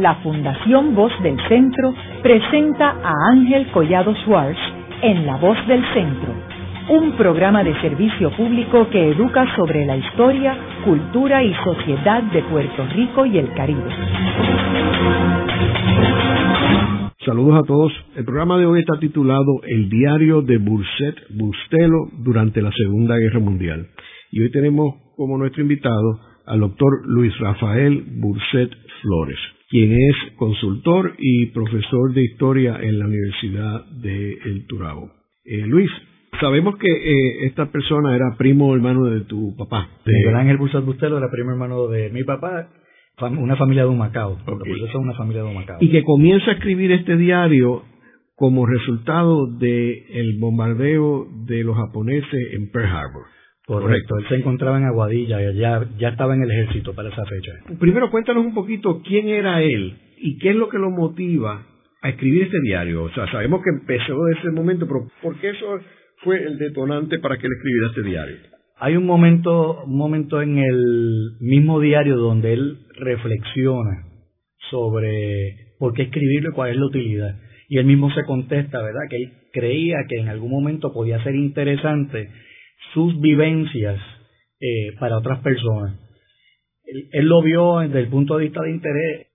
la Fundación Voz del Centro presenta a Ángel Collado Schwartz en La Voz del Centro, un programa de servicio público que educa sobre la historia, cultura y sociedad de Puerto Rico y el Caribe. Saludos a todos. El programa de hoy está titulado El diario de Burset Bustelo durante la Segunda Guerra Mundial. Y hoy tenemos como nuestro invitado al doctor Luis Rafael Burset Flores, quien es consultor y profesor de historia en la Universidad de El Turabo. Eh, Luis, sabemos que eh, esta persona era primo hermano de tu papá. Miguel Ángel Burset Bustelo era primo hermano de mi papá, una familia de Humacao. Okay. Por eso es una familia de Humacao. Y que comienza a escribir este diario como resultado del bombardeo de los japoneses en Pearl Harbor. Correcto, él se encontraba en Aguadilla, ya, ya estaba en el ejército para esa fecha. Primero cuéntanos un poquito quién era él y qué es lo que lo motiva a escribir este diario. O sea, sabemos que empezó de ese momento, pero ¿por qué eso fue el detonante para que él escribiera este diario? Hay un momento, un momento en el mismo diario donde él reflexiona sobre por qué escribirlo y cuál es la utilidad. Y él mismo se contesta, ¿verdad? Que él creía que en algún momento podía ser interesante sus vivencias eh, para otras personas. Él, él, lo vio desde el punto de vista de interés,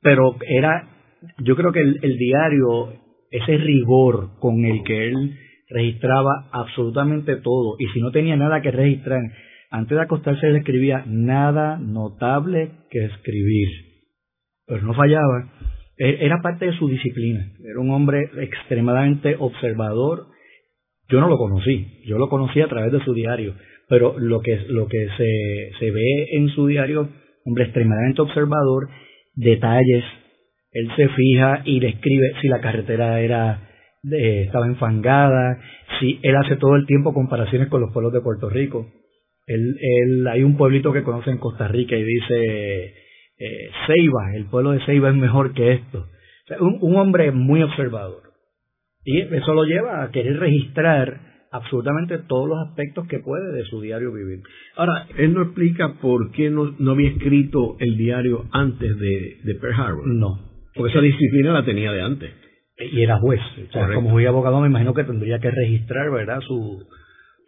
pero era, yo creo que el, el diario, ese rigor con el que él registraba absolutamente todo, y si no tenía nada que registrar, antes de acostarse él escribía nada notable que escribir, pero no fallaba. Era parte de su disciplina, era un hombre extremadamente observador, yo no lo conocí, yo lo conocí a través de su diario, pero lo que, lo que se, se ve en su diario, hombre extremadamente observador, detalles, él se fija y le escribe si la carretera era eh, estaba enfangada, si él hace todo el tiempo comparaciones con los pueblos de Puerto Rico. Él, él, hay un pueblito que conoce en Costa Rica y dice eh, Ceiba, el pueblo de Ceiba es mejor que esto. Un hombre muy observador. Y eso lo lleva a querer registrar absolutamente todos los aspectos que puede de su diario vivir. Ahora, él no explica por qué no, no había escrito el diario antes de, de Pearl Harbor. No. Porque esa disciplina la tenía de antes. Y era juez. O sea, como juez abogado me imagino que tendría que registrar, ¿verdad?, su,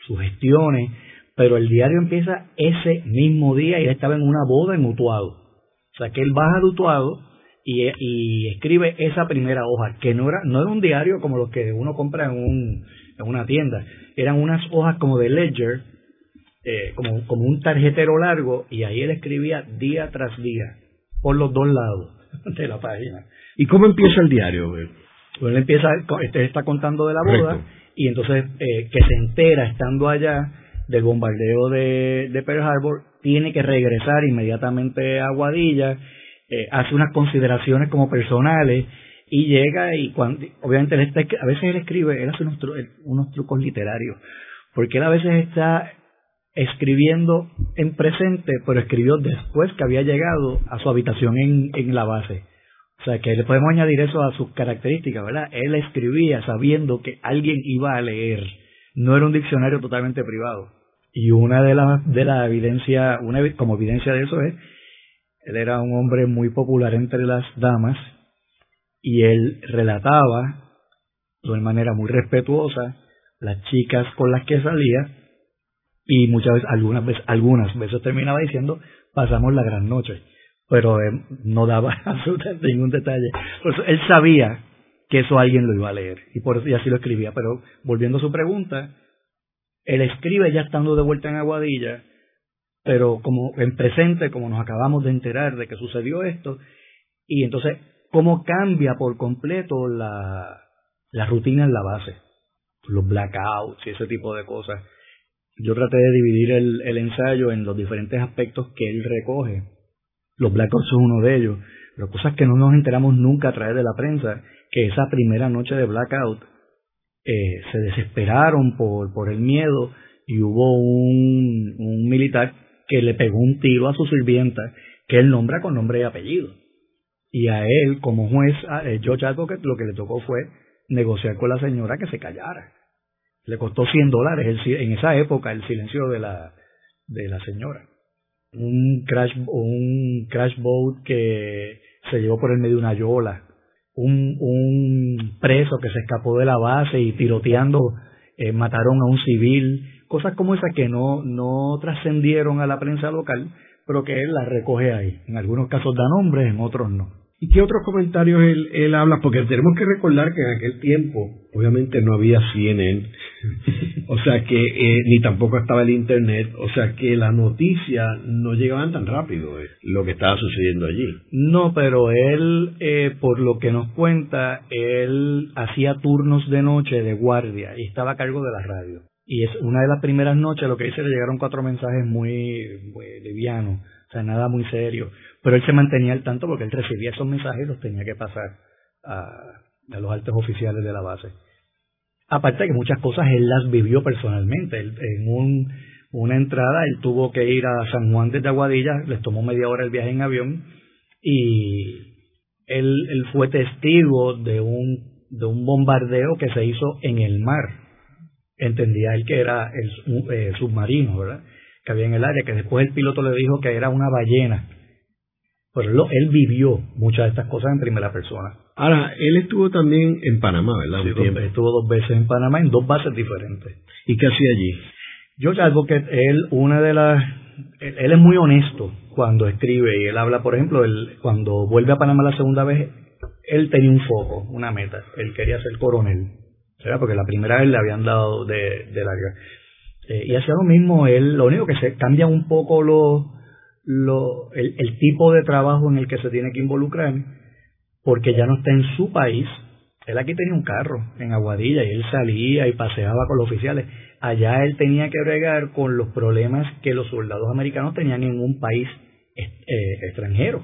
sus gestiones. Pero el diario empieza ese mismo día y él estaba en una boda en Utuado. O sea, que él baja de Utuado y, y, escribe esa primera hoja, que no era, no era un diario como los que uno compra en, un, en una tienda, eran unas hojas como de ledger, eh, como, como un tarjetero largo, y ahí él escribía día tras día, por los dos lados de la página. ¿Y cómo empieza el diario? Pues él empieza, este está contando de la boda, Correcto. y entonces eh, que se entera estando allá del bombardeo de, de Pearl Harbor, tiene que regresar inmediatamente a Guadilla, eh, hace unas consideraciones como personales y llega y cuando, obviamente él está, a veces él escribe, él hace unos, tru unos trucos literarios, porque él a veces está escribiendo en presente, pero escribió después que había llegado a su habitación en, en la base. O sea, que le podemos añadir eso a sus características, ¿verdad? Él escribía sabiendo que alguien iba a leer. No era un diccionario totalmente privado. Y una de las de la evidencia, una como evidencia de eso es él era un hombre muy popular entre las damas y él relataba de manera muy respetuosa las chicas con las que salía y muchas veces, algunas veces, algunas veces terminaba diciendo pasamos la gran noche, pero no daba absolutamente ningún detalle. Por eso él sabía que eso alguien lo iba a leer y por eso y así lo escribía. Pero volviendo a su pregunta, él escribe ya estando de vuelta en Aguadilla pero como en presente, como nos acabamos de enterar de que sucedió esto, y entonces, ¿cómo cambia por completo la, la rutina en la base? Los blackouts y ese tipo de cosas. Yo traté de dividir el, el ensayo en los diferentes aspectos que él recoge. Los blackouts son uno de ellos. Pero cosas que no nos enteramos nunca a través de la prensa, que esa primera noche de blackout eh, se desesperaron por, por el miedo y hubo un, un militar que le pegó un tiro a su sirvienta, que él nombra con nombre y apellido. Y a él, como juez, a eh, George Advocate, lo que le tocó fue negociar con la señora que se callara. Le costó 100 dólares en esa época el silencio de la, de la señora. Un crash, un crash boat que se llevó por el medio una yola, un, un preso que se escapó de la base y tiroteando eh, mataron a un civil, cosas como esas que no, no trascendieron a la prensa local, pero que él las recoge ahí. En algunos casos da nombres, en otros no. ¿Y qué otros comentarios él, habla? Porque tenemos que recordar que en aquel tiempo, obviamente no había CNN, o sea que eh, ni tampoco estaba el Internet, o sea que las noticias no llegaban tan rápido, eh, lo que estaba sucediendo allí. No, pero él, eh, por lo que nos cuenta, él hacía turnos de noche de guardia y estaba a cargo de la radio. Y es una de las primeras noches, lo que dice, le llegaron cuatro mensajes muy, muy livianos, o sea, nada muy serio pero él se mantenía al tanto porque él recibía esos mensajes y los tenía que pasar a, los altos oficiales de la base. Aparte de que muchas cosas él las vivió personalmente. en un, una entrada él tuvo que ir a San Juan desde Aguadilla, les tomó media hora el viaje en avión y él, él fue testigo de un, de un bombardeo que se hizo en el mar. Entendía él que era el, eh, submarino, ¿verdad? Que había en el área, que después el piloto le dijo que era una ballena pero él vivió muchas de estas cosas en primera persona. Ahora, él estuvo también en Panamá, ¿verdad? Sí, estuvo dos veces en Panamá en dos bases diferentes. ¿Y qué hacía allí? George Advocate, él, una de las. Él, es muy honesto cuando escribe y él habla, por ejemplo, él, cuando vuelve a Panamá la segunda vez, él tenía un foco, una meta. Él quería ser coronel, ¿verdad? Porque la primera vez le habían dado de, de larga. Eh, y hacía lo mismo, él, lo único que se cambia un poco los lo, el, tipo de trabajo en el que se tiene que involucrar, porque ya no está en su país. Él aquí tenía un carro en Aguadilla y él salía y paseaba con los oficiales. Allá él tenía que bregar con los problemas que los soldados americanos tenían en un país eh, extranjero.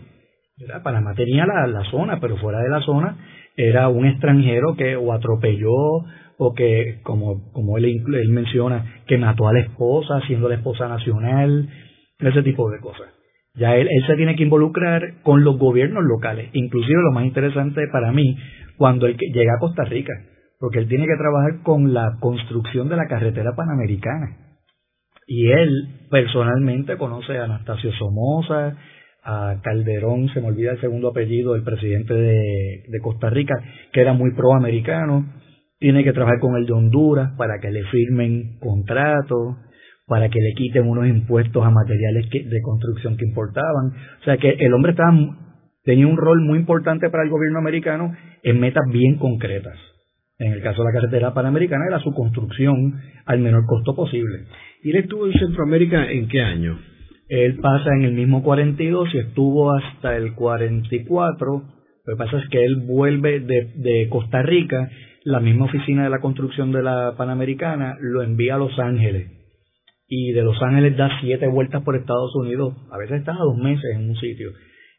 Panamá tenía la, la zona, pero fuera de la zona era un extranjero que o atropelló o que, como, como él, él menciona, que mató a la esposa, siendo la esposa nacional, ese tipo de cosas. Ya él, él se tiene que involucrar con los gobiernos locales, inclusive lo más interesante para mí, cuando él llega a Costa Rica, porque él tiene que trabajar con la construcción de la carretera panamericana. Y él personalmente conoce a Anastasio Somoza, a Calderón, se me olvida el segundo apellido, el presidente de, de Costa Rica, que era muy proamericano, tiene que trabajar con el de Honduras para que le firmen contratos, para que le quiten unos impuestos a materiales de construcción que importaban. O sea que el hombre estaba, tenía un rol muy importante para el gobierno americano en metas bien concretas. En el caso de la carretera panamericana era su construcción al menor costo posible. ¿Y él estuvo en Centroamérica en qué año? Él pasa en el mismo 42 y estuvo hasta el 44. Lo que pasa es que él vuelve de, Costa Rica, la misma oficina de la construcción de la Panamericana lo envía a Los Ángeles y de Los Ángeles da siete vueltas por Estados Unidos, a veces está a dos meses en un sitio,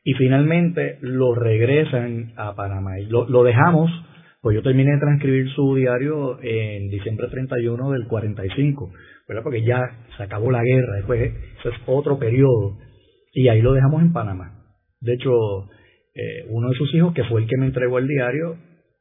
y finalmente lo regresan a Panamá. Y lo dejamos, pues yo terminé de transcribir su diario en diciembre 31 del 45, ¿verdad? porque ya se acabó la guerra, después eso es otro periodo, y ahí lo dejamos en Panamá. De hecho, eh, uno de sus hijos, que fue el que me entregó el diario,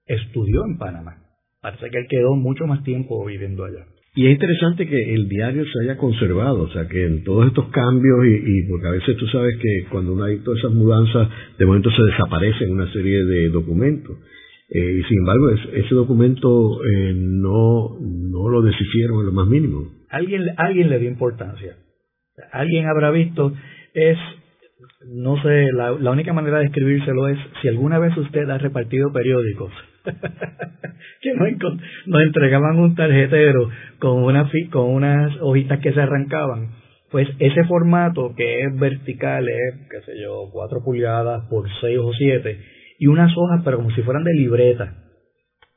estudió en Panamá. Parece que él quedó mucho más tiempo viviendo allá. Y es interesante que el diario se haya conservado, o sea, que en todos estos cambios, y, porque a veces tú sabes que cuando uno hay todas esas mudanzas, de momento se desaparecen una serie de documentos. Eh, y sin embargo, ese documento eh, no, no lo deshicieron en lo más mínimo. Alguien, alguien le dio importancia. Alguien habrá visto, es, no sé, la, única manera de escribírselo es, si alguna vez usted ha repartido periódicos, que nos, entregaban un tarjetero con, una, con unas hojitas que se arrancaban. Pues ese formato que es vertical, es, qué sé yo, cuatro pulgadas por seis o siete, y unas hojas, pero como si fueran de libreta,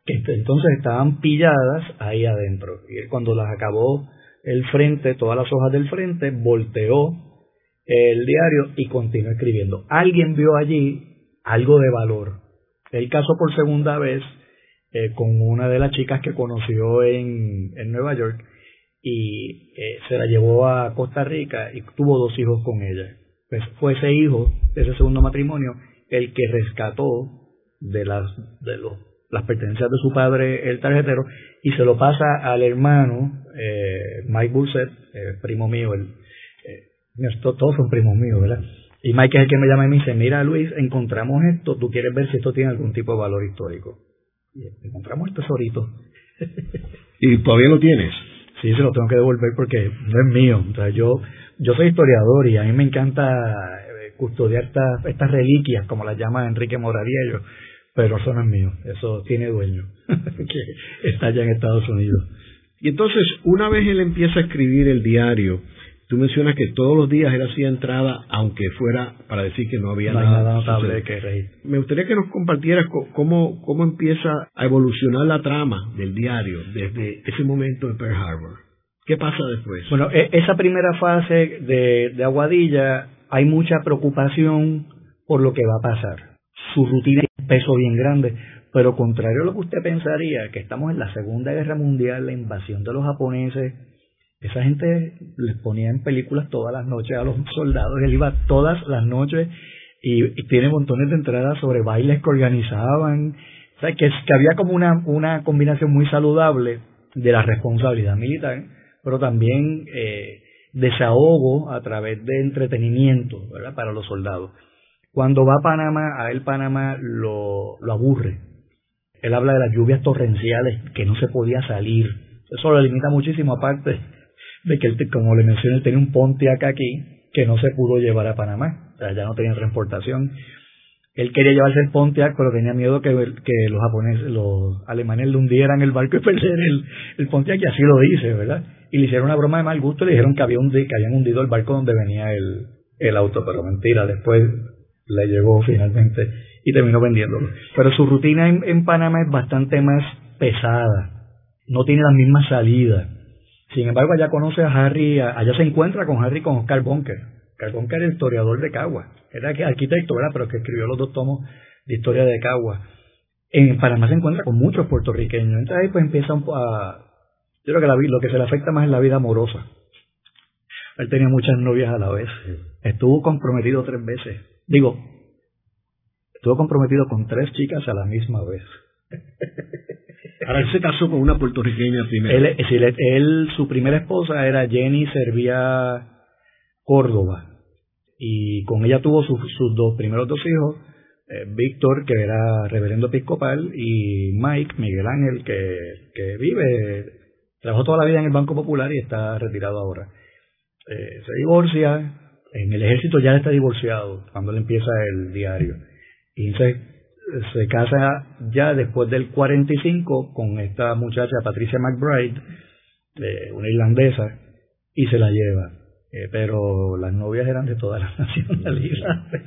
que entonces estaban pilladas ahí adentro. Y cuando las acabó el frente, todas las hojas del frente, volteó el diario y continuó escribiendo. Alguien vio allí algo de valor él casó por segunda vez eh, con una de las chicas que conoció en, en Nueva York y eh, se la llevó a Costa Rica y tuvo dos hijos con ella. Pues fue ese hijo de ese segundo matrimonio el que rescató de las de los, las pertenencias de su padre el tarjetero y se lo pasa al hermano eh, Mike Burset, primo mío, el, todos son primos míos, ¿verdad? Y Mike es el que me llama y me dice, mira Luis, encontramos esto, tú quieres ver si esto tiene algún tipo de valor histórico. Y encontramos el tesorito. ¿Y todavía lo tienes? Sí, se lo tengo que devolver porque no es mío. O sea, yo, yo soy historiador y a mí me encanta eh, custodiar estas, estas reliquias, como las llama Enrique Moradiello, pero eso no es mío, eso tiene dueño, que está allá en Estados Unidos. Y entonces, una vez él empieza a escribir el diario, tú mencionas que todos los días él hacía entrada, aunque fuera para decir que no había nada, notable que reír. Me gustaría que nos compartieras cómo, cómo empieza a evolucionar la trama del diario desde ese momento de Pearl Harbor. ¿Qué pasa después? Bueno, e, esa primera fase de, de Aguadilla hay mucha preocupación por lo que va a pasar. Su rutina es un peso bien grande, pero contrario a lo que usted pensaría, que estamos en la Segunda Guerra Mundial, la invasión de los japoneses, esa gente les ponía en películas todas las noches a los soldados, él iba todas las noches y, tiene montones de entradas sobre bailes que organizaban, o sea, que, había como una, una combinación muy saludable de la responsabilidad militar, pero también eh, desahogo a través de entretenimiento ¿verdad? para los soldados. Cuando va a Panamá, a él Panamá lo, aburre, él habla de las lluvias torrenciales, que no se podía salir. Eso lo limita muchísimo, aparte de que, él, como le mencioné, él tenía un Pontiac aquí que no se pudo llevar a Panamá. O sea, ya no tenía transportación. Él quería llevarse el Pontiac, pero tenía miedo que, que los japoneses, los alemanes le hundieran el barco y perder el, el Pontiac, y así lo dice, ¿verdad? Y le hicieron una broma de mal gusto y le dijeron que, había que habían hundido el barco donde venía el, el auto, pero mentira, después le llegó finalmente y terminó vendiéndolo. Pero su rutina en, Panamá es bastante más pesada, no tiene la misma salida. Sin embargo, allá conoce a Harry, allá se encuentra con Harry con Oscar Bunker. Oscar Bunker era el historiador de Cagua, era arquitecto, ¿verdad? pero que escribió los dos tomos de historia de Cagua. En Panamá se encuentra con muchos puertorriqueños. Entonces ahí pues empieza a... Yo creo que la, lo que se le afecta más es la vida amorosa. Él tenía muchas novias a la vez. Estuvo comprometido tres veces. Digo, estuvo comprometido con tres chicas a la misma vez. Ahora él se casó con una puertorriqueña primero. Él, él, su primera esposa era Jenny Servía Córdoba y con ella tuvo sus dos primeros dos hijos, eh, Víctor que era reverendo episcopal y Mike Miguel Ángel que, que vive, trabajó toda la vida en el Banco Popular y está retirado ahora. Eh, se divorcia, en el ejército ya está divorciado cuando él empieza el diario y se, se casa ya después del 45 con esta muchacha Patricia McBride, una irlandesa, y se la lleva. Eh, pero las novias eran de todas las nacionalidades.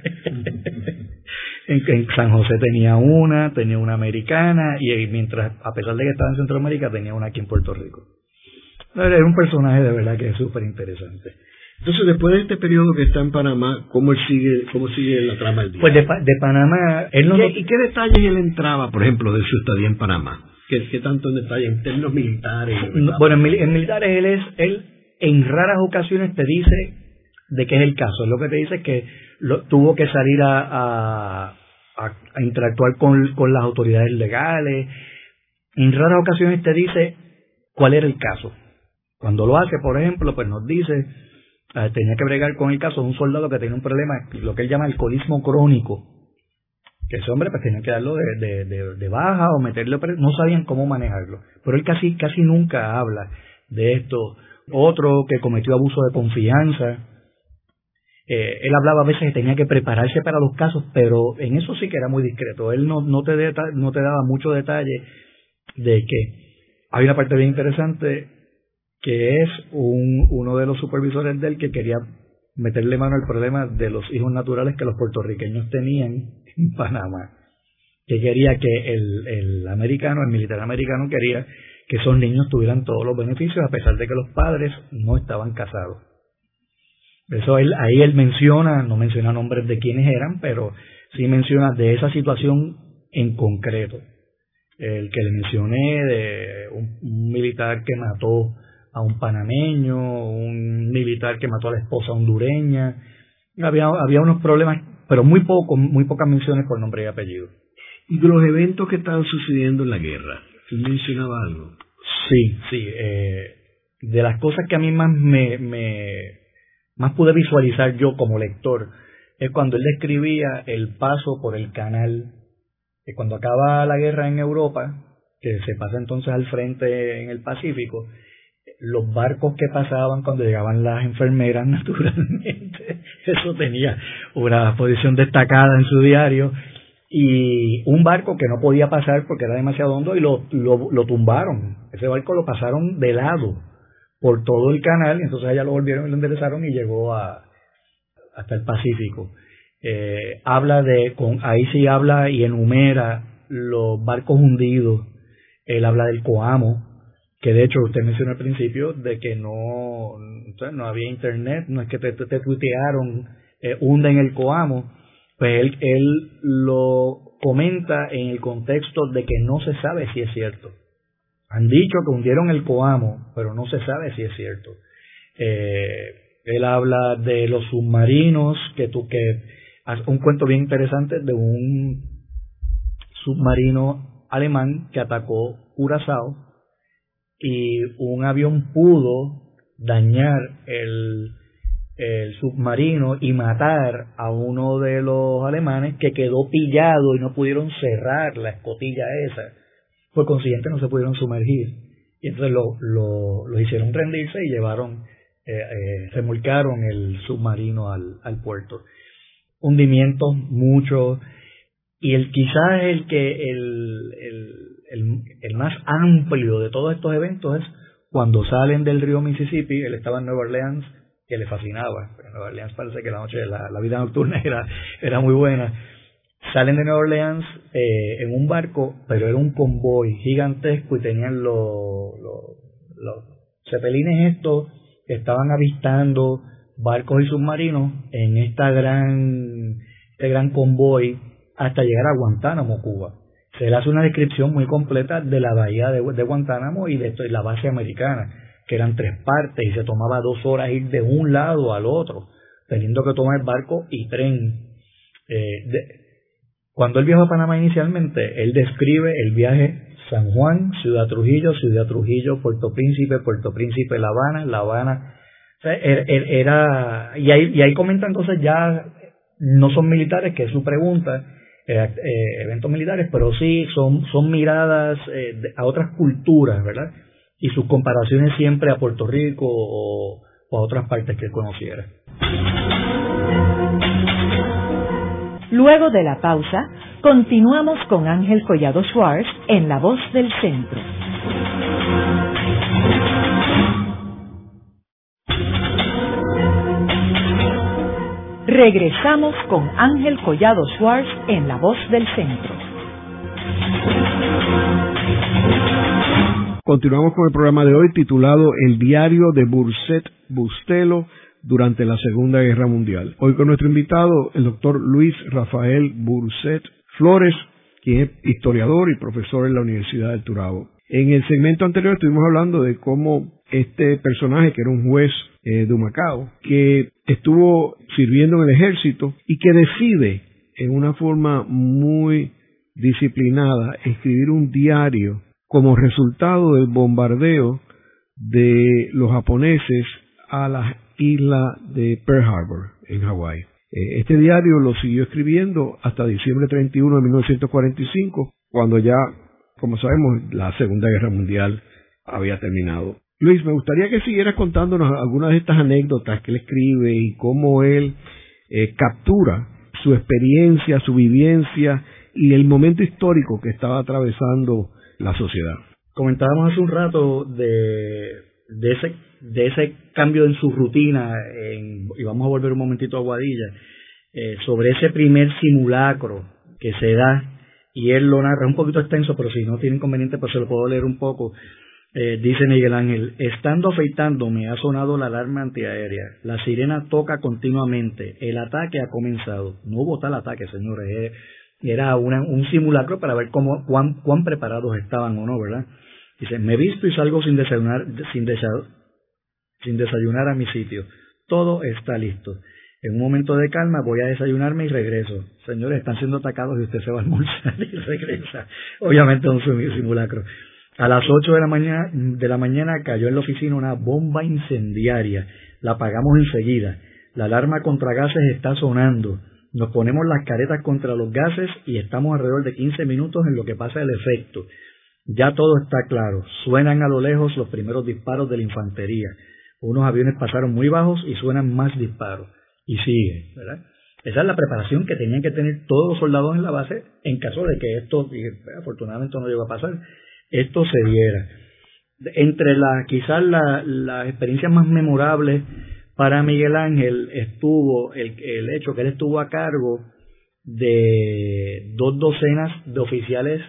en, San José tenía una, tenía una americana, y mientras, a pesar de que estaba en Centroamérica, tenía una aquí en Puerto Rico. Era un personaje de verdad que es súper interesante. Entonces, después de este periodo que está en Panamá, ¿cómo sigue, cómo sigue la trama del día? Pues de, de Panamá, él no... ¿Y qué detalles él entraba, por ejemplo, de su estadía en Panamá? ¿Qué, qué tanto en detalle en términos militares? bueno, en, militares él es, él en raras ocasiones te dice de qué es el caso. Lo que te dice que lo, tuvo que salir a, interactuar con, las autoridades legales. En raras ocasiones te dice cuál era el caso. Cuando lo hace, por ejemplo, pues nos dice Ah, tenía que bregar con el caso de un soldado que tenía un problema, lo que él llama alcoholismo crónico. Que ese hombre pues tenía que darlo de, de, baja o meterlo, no sabían cómo manejarlo. Pero él casi, casi nunca habla de esto. Otro que cometió abuso de confianza. Eh, él hablaba a veces que tenía que prepararse para los casos, pero en eso sí que era muy discreto. Él no, no, te, no te daba mucho detalle de que hay una parte bien interesante que es un, uno de los supervisores de él que quería meterle mano al problema de los hijos naturales que los puertorriqueños tenían en Panamá. Que quería que el, el americano, el militar americano, quería que esos niños tuvieran todos los beneficios a pesar de que los padres no estaban casados. Eso ahí él menciona, no menciona nombres de quiénes eran, pero sí menciona de esa situación en concreto. El que le mencioné de un militar que mató a un panameño, un militar que mató a la esposa hondureña. Había, había unos problemas, pero muy poco, muy pocas menciones por nombre y apellido. ¿Y de los eventos que estaban sucediendo en la guerra? Mencionaba algo? Sí, sí. Eh, de las cosas que a mí más me, me más pude visualizar yo como lector es cuando él describía el paso por el canal. Que cuando acaba la guerra en Europa, que se pasa entonces al frente en el Pacífico, los barcos que pasaban cuando llegaban las enfermeras, naturalmente, eso tenía una posición destacada en su diario, y un barco que no podía pasar porque era demasiado hondo y lo, lo, tumbaron. Ese barco lo pasaron de lado por todo el canal, y entonces allá lo volvieron y lo enderezaron y llegó a, hasta el Pacífico. Eh, habla de, con, ahí sí habla y enumera los barcos hundidos, él habla del Coamo, que de hecho usted mencionó al principio de que no, no había internet, no es que te, te, tuitearon, eh, en el Coamo, pues él, él lo comenta en el contexto de que no se sabe si es cierto. Han dicho que hundieron el Coamo, pero no se sabe si es cierto. Eh, él habla de los submarinos, que tú que un cuento bien interesante de un submarino alemán que atacó Curazao y un avión pudo dañar el, el submarino y matar a uno de los alemanes que quedó pillado y no pudieron cerrar la escotilla esa. Por consiguiente no se pudieron sumergir. Y entonces lo, lo, hicieron rendirse y llevaron, eh, eh, remolcaron el submarino al, al puerto. Hundimientos mucho. Y el quizás el que el, el, el, el más amplio de todos estos eventos es cuando salen del río Mississippi, él estaba en Nueva Orleans, que le fascinaba. En Nueva Orleans parece que la noche, la, la vida nocturna era, era muy buena. Salen de Nueva Orleans eh, en un barco, pero era un convoy gigantesco y tenían los, los, los cepelines estos que estaban avistando barcos y submarinos en esta gran, este gran convoy hasta llegar a Guantánamo, Cuba. Se le hace una descripción muy completa de la bahía de, de Guantánamo y de la base americana que eran tres partes y se tomaba dos horas ir de un lado al otro, teniendo que tomar barco y tren. Eh, cuando él viajó a Panamá inicialmente, él describe el viaje San Juan, Ciudad Trujillo, Ciudad Trujillo, Puerto Príncipe, Puerto Príncipe, La Habana, La Habana. Er, er, era, y, ahí, y ahí comentan cosas ya no son militares, que es su pregunta, eh, eh, eventos militares, pero sí son, son miradas a otras culturas, ¿verdad? Y sus comparaciones siempre a Puerto Rico o, a otras partes que conociera. Luego de la pausa, continuamos con Ángel Collado Schwartz en La Voz del Centro. Regresamos con Ángel Collado Schwartz en La Voz del Centro. Continuamos con el programa de hoy titulado El diario de Burset Bustelo durante la Segunda Guerra Mundial. Hoy con nuestro invitado, el doctor Luis Rafael Burset Flores, quien es historiador y profesor en la Universidad del Turabo. En el segmento anterior estuvimos hablando de cómo este personaje, que era un juez eh, de Humacao, que estuvo sirviendo en el ejército y que decide en una forma muy disciplinada escribir un diario como resultado del bombardeo de los japoneses a la isla de Pearl Harbor, en Hawái. Eh, este diario lo siguió escribiendo hasta diciembre 31 de 1945, cuando ya, como sabemos, la Segunda Guerra Mundial había terminado. Luis, me gustaría que siguieras contándonos algunas de estas anécdotas que él escribe y cómo él eh, captura su experiencia, su vivencia y el momento histórico que estaba atravesando la sociedad. Comentábamos hace un rato de, de, ese, de ese cambio en su rutina, y vamos a volver un momentito a Guadilla, eh, sobre ese primer simulacro que se da, y él lo narra, un poquito extenso, pero si no tiene inconveniente, pues se lo puedo leer un poco. Eh, dice Miguel Ángel, estando afeitándome ha sonado la alarma antiaérea, la sirena toca continuamente, el ataque ha comenzado. No hubo tal ataque, señores, era un simulacro para ver cómo, cuán, cuán preparados estaban o no, ¿verdad? Dice, me visto y salgo sin desayunar, sin, sin desayunar a mi sitio. Todo está listo. En un momento de calma voy a desayunarme y regreso. Señores, están siendo atacados y usted se va a almorzar y regresa. Obviamente un simulacro. A las 8 de la mañana, de la mañana cayó en la oficina una bomba incendiaria. La apagamos enseguida. La alarma contra gases está sonando. Nos ponemos las caretas contra los gases y estamos alrededor de 15 minutos en lo que pasa el efecto. Ya todo está claro. Suenan a lo lejos los primeros disparos de la infantería. Unos aviones pasaron muy bajos y suenan más disparos. Y sigue. Esa es la preparación que tenían que tener todos los soldados en la base en caso de que esto, afortunadamente no llegó a pasar, esto se diera. Entre la, quizás las experiencias más memorables para Miguel Ángel estuvo el, el hecho que él estuvo a cargo de dos docenas de oficiales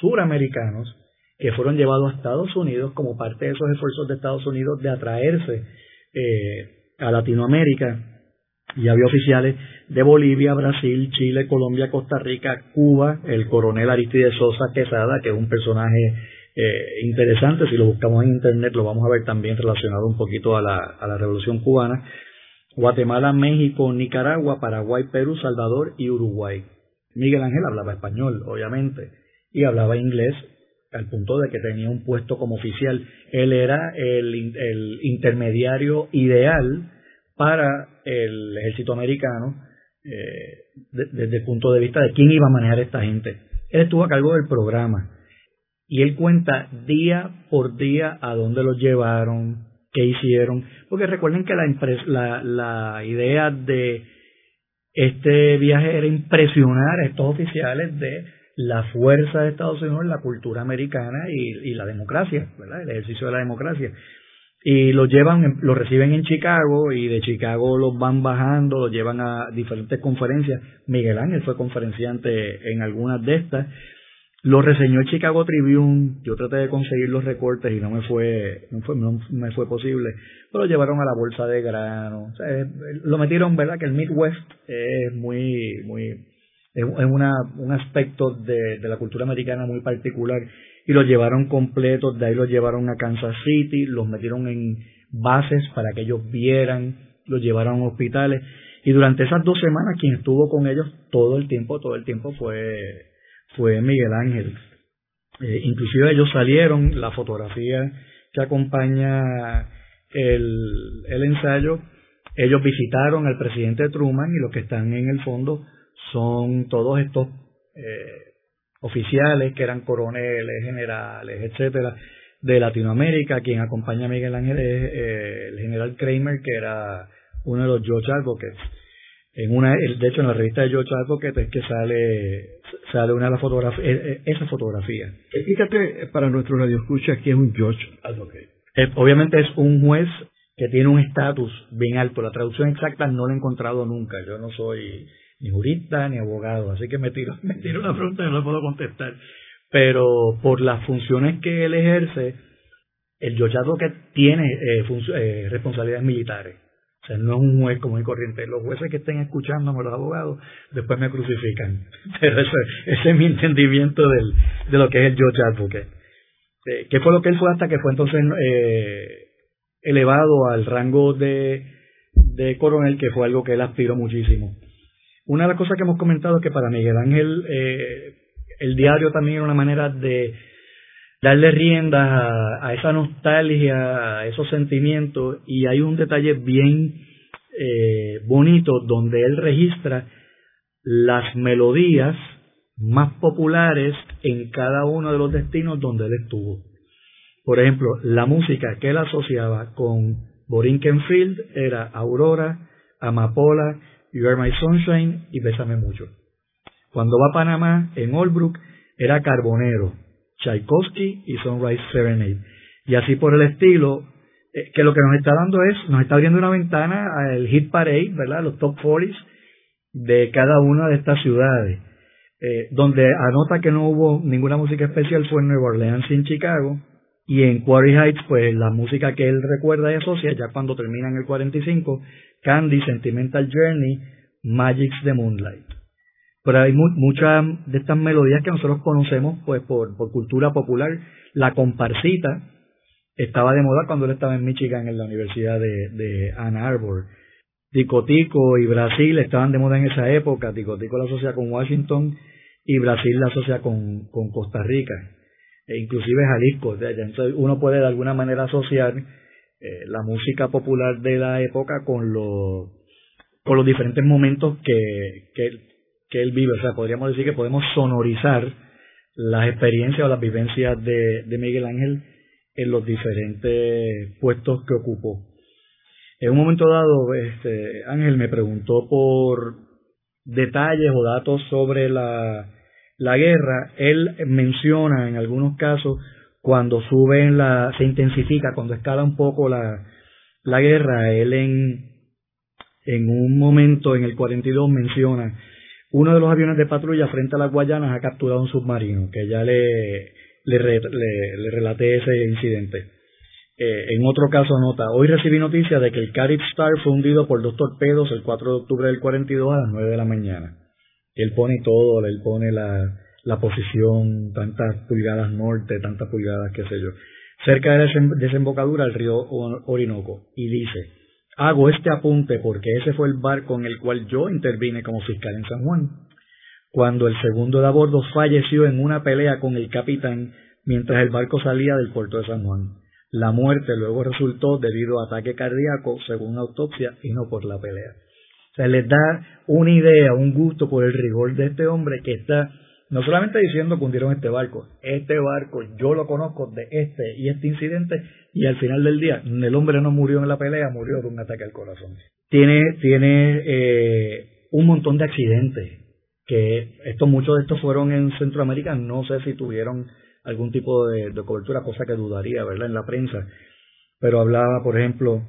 suramericanos que fueron llevados a Estados Unidos como parte de esos esfuerzos de Estados Unidos de atraerse eh, a Latinoamérica. Y había oficiales de Bolivia, Brasil, Chile, Colombia, Costa Rica, Cuba, el coronel Aristides Sosa Quesada, que es un personaje eh, interesante, si lo buscamos en internet lo vamos a ver también relacionado un poquito a la, a la Revolución Cubana, Guatemala, México, Nicaragua, Paraguay, Perú, Salvador y Uruguay. Miguel Ángel hablaba español, obviamente, y hablaba inglés al punto de que tenía un puesto como oficial. Él era el, el intermediario ideal para el ejército americano eh, desde el punto de vista de quién iba a manejar esta gente. Él estuvo a cargo del programa y él cuenta día por día a dónde los llevaron, qué hicieron, porque recuerden que la, la idea de este viaje era impresionar a estos oficiales de la fuerza de Estados Unidos, la cultura americana y, la democracia, ¿verdad? El ejercicio de la democracia. Y los llevan, los reciben en Chicago y de Chicago los van bajando, los llevan a diferentes conferencias. Miguel Ángel fue conferenciante en algunas de estas. Lo reseñó el Chicago Tribune. Yo traté de conseguir los recortes y no me fue, no fue, no me fue posible. Pero lo llevaron a la bolsa de grano. O sea, lo metieron, ¿verdad? Que el Midwest es muy, muy, es, una, un aspecto de, de, la cultura americana muy particular y los llevaron completos, de ahí los llevaron a Kansas City, los metieron en bases para que ellos vieran, los llevaron a hospitales y durante esas dos semanas quien estuvo con ellos todo el tiempo, todo el tiempo fue, fue Miguel Ángel. Eh, inclusive ellos salieron, la fotografía que acompaña el, el ensayo, ellos visitaron al presidente Truman y los que están en el fondo son todos estos eh, oficiales que eran coroneles, generales, etcétera, de Latinoamérica. Quien acompaña a Miguel Ángel es eh, el general Kramer, que era uno de los George Advocates. En una, de hecho, en la revista de George Advocates es que sale sale una de las fotografías, eh, esa fotografía. Explícate para nuestro radio escucha que es un George Advocate. obviamente es un juez que tiene un estatus bien alto. La traducción exacta no la he encontrado nunca. Yo no soy ni jurista ni abogado, así que me tiro, me tiro una pregunta y no puedo contestar. Pero por las funciones que él ejerce, el George que tiene eh, eh, responsabilidades militares. O sea, no es un juez como el corriente. Los jueces que estén escuchándome, los abogados, después me crucifican. Pero ese, ese es mi entendimiento de lo que es el George Advocate. Eh, ¿Qué fue lo que él fue hasta que fue entonces eh, elevado al rango de, de coronel, que fue algo que él aspiró muchísimo? Una de las cosas que hemos comentado es que para Miguel Ángel eh, el diario también era una manera de darle rienda a, esa nostalgia, a esos sentimientos, y hay un detalle bien eh, bonito donde él registra las melodías más populares en cada uno de los destinos donde él estuvo. Por ejemplo, la música que él asociaba con Borinquen era Aurora, Amapola, You Are My Sunshine y Bésame Mucho. Cuando va a Panamá, en Holbrook, era Carbonero, Tchaikovsky y Sunrise Serenade. Y así por el estilo, eh, que lo que nos está dando es, nos está abriendo una ventana al hit parade, ¿verdad? Los top 40 de cada una de estas ciudades. Eh, donde anota que no hubo ninguna música especial fue en Nueva Orleans y en Chicago. Y en Quarry Heights, pues la música que él recuerda y asocia, ya cuando termina en el 45, Candy, Sentimental Journey, Magics the Moonlight. Pero hay muchas de estas melodías que nosotros conocemos pues por, por cultura popular. La comparsita estaba de moda cuando él estaba en Michigan en la Universidad de, de Ann Arbor. Ticotico y Brasil estaban de moda en esa época. Ticotico la asocia con Washington y Brasil la asocia con, con Costa Rica. E inclusive Jalisco. Entonces uno puede de alguna manera asociar eh, la música popular de la época con los con los diferentes momentos que, que, él vive. O sea, podríamos decir que podemos sonorizar las experiencias o las vivencias de, Miguel Ángel en los diferentes puestos que ocupó. En un momento dado, este, Ángel me preguntó por detalles o datos sobre la, la guerra. Él menciona en algunos casos cuando sube la, se intensifica, cuando escala un poco la, la guerra, él en, en un momento en el 42 menciona uno de los aviones de patrulla frente a las Guayanas ha capturado un submarino, que ya le, le, le, relaté ese incidente. Eh, en otro caso nota, hoy recibí noticia de que el Carib Star fue hundido por dos torpedos el 4 de octubre del 42 a las 9 de la mañana. Él pone todo, él pone la, la posición, tantas pulgadas norte, tantas pulgadas, qué sé yo, cerca de la desembocadura del río Orinoco. Y dice, hago este apunte porque ese fue el barco en el cual yo intervine como fiscal en San Juan cuando el segundo de a bordo falleció en una pelea con el capitán mientras el barco salía del puerto de San Juan. La muerte luego resultó debido a ataque cardíaco, según autopsia, y no por la pelea. O sea, les da una idea, un gusto por el rigor de este hombre que está no solamente diciendo que hundieron este barco, este barco yo lo conozco de este y este incidente, y al final del día el hombre no murió en la pelea, murió de un ataque al corazón. Tiene, tiene eh, un montón de accidentes, que esto, muchos de estos fueron en Centroamérica, no sé si tuvieron algún tipo de, cobertura, cosa que dudaría, ¿verdad?, en la prensa. Pero hablaba, por ejemplo,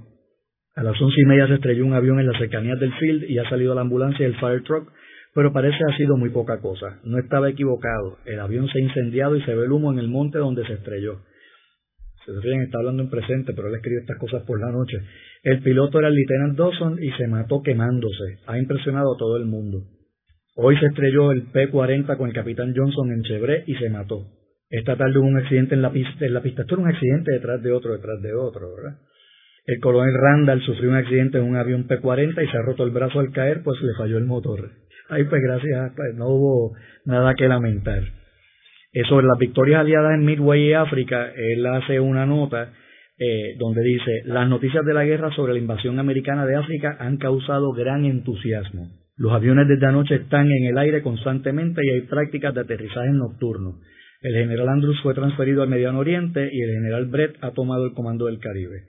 a las once y media se estrelló un avión en las cercanías del field y ha salido la ambulancia y el fire truck, pero parece ha sido muy poca cosa. No estaba equivocado. El avión se ha incendiado y se ve el humo en el monte donde se estrelló. Se ríen, está hablando en presente, pero él escribe estas cosas por la noche. El piloto era el Lieutenant Dawson y se mató quemándose. Ha impresionado a todo el mundo. Hoy se estrelló el P-40 con el capitán Johnson en Chevrolet y se mató. Esta tarde hubo un accidente en la pista. En la pista. Esto era un accidente detrás de otro, detrás de otro, ¿verdad? El coronel Randall sufrió un accidente en un avión P-40 y se ha roto el brazo al caer, pues le falló el motor. Ay, pues gracias, pues no hubo nada que lamentar. Eh, sobre las victorias aliadas en Midway y África, él hace una nota eh, donde dice, las noticias de la guerra sobre la invasión americana de África han causado gran entusiasmo. Los aviones desde anoche están en el aire constantemente y hay prácticas de aterrizaje nocturno. El general Andrews fue transferido al Mediano Oriente y el general Brett ha tomado el comando del Caribe.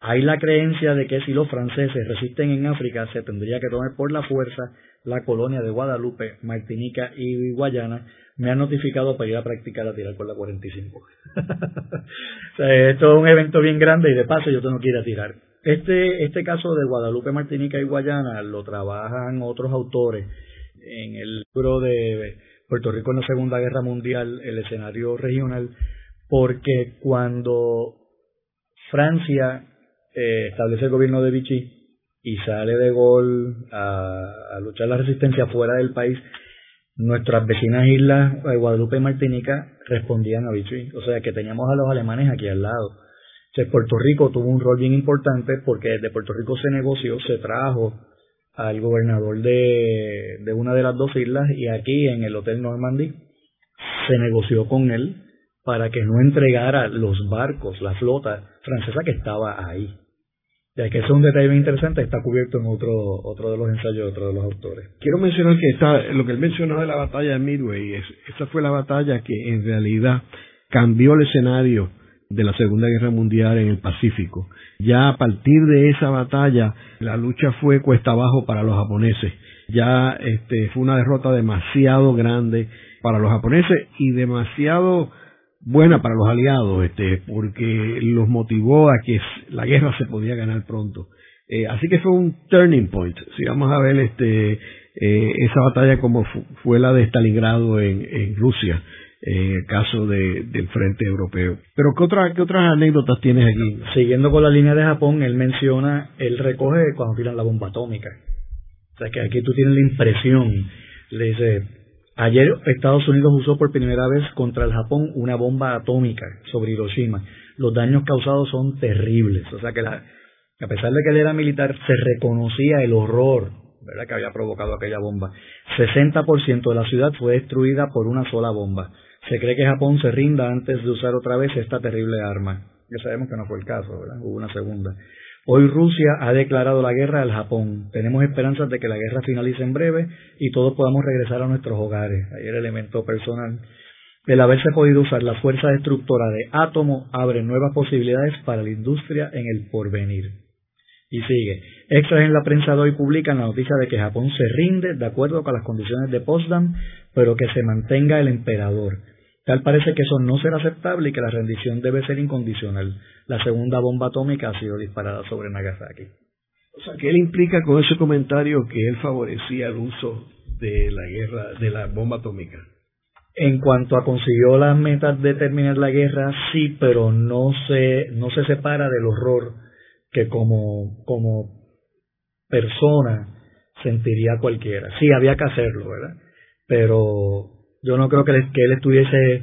Hay la creencia de que si los franceses resisten en África se tendría que tomar por la fuerza la colonia de Guadalupe, Martinica y Guayana. Me han notificado para ir a practicar a tirar por la 45. o sea, esto es un evento bien grande y de paso yo tengo que ir a tirar. Este, este caso de Guadalupe, Martinica y Guayana lo trabajan otros autores en el libro de Puerto Rico en la Segunda Guerra Mundial, el escenario regional, porque cuando Francia eh, establece el gobierno de Vichy y sale de gol a, luchar la resistencia fuera del país, nuestras vecinas islas eh, Guadalupe y Martinica respondían a Vichy. O sea que teníamos a los alemanes aquí al lado. Puerto Rico tuvo un rol bien importante porque desde Puerto Rico se negoció, se trajo al gobernador de, de una de las dos islas y aquí en el Hotel Normandy se negoció con él para que no entregara los barcos, la flota francesa que estaba ahí. Que es un detalle bien interesante, está cubierto en otro, otro de los ensayos de otro de los autores. Quiero mencionar que está, lo que él mencionó de la batalla de Midway, es, esa fue la batalla que en realidad cambió el escenario de la Segunda Guerra Mundial en el Pacífico. Ya a partir de esa batalla, la lucha fue cuesta abajo para los japoneses. Ya este, fue una derrota demasiado grande para los japoneses y demasiado buena para los aliados, este, porque los motivó a que la guerra se podía ganar pronto. Eh, así que fue un turning point. Si vamos a ver este, eh, esa batalla como fue la de Stalingrado en, Rusia, en el caso de, del Frente Europeo. Pero ¿qué, otra, ¿qué otras anécdotas tienes aquí? Siguiendo con la línea de Japón, él menciona, él recoge cuando tiran la bomba atómica. O sea que aquí tú tienes la impresión, le dice, ayer Estados Unidos usó por primera vez contra el Japón una bomba atómica sobre Hiroshima. Los daños causados son terribles. O sea que la, a pesar de que él era militar, se reconocía el horror ¿verdad? que había provocado aquella bomba. 60% de la ciudad fue destruida por una sola bomba. Se cree que Japón se rinda antes de usar otra vez esta terrible arma. Ya sabemos que no fue el caso, ¿verdad? Hubo una segunda. Hoy Rusia ha declarado la guerra al Japón. Tenemos esperanzas de que la guerra finalice en breve y todos podamos regresar a nuestros hogares. Ahí el elemento personal. El haberse podido usar la fuerza destructora de átomo abre nuevas posibilidades para la industria en el porvenir. Y sigue. Extras en la prensa de hoy publican la noticia de que Japón se rinde de acuerdo con las condiciones de Potsdam, pero que se mantenga el emperador. Tal parece que eso no será aceptable y que la rendición debe ser incondicional. La segunda bomba atómica ha sido disparada sobre Nagasaki. O sea, que él implica con ese comentario que él favorecía el uso de la guerra, de la bomba atómica. En cuanto a consiguió las metas de terminar la guerra, sí, pero no se, no se separa del horror que como, como persona sentiría cualquiera. Sí, había que hacerlo, ¿verdad? Pero yo no creo que, que él estuviese,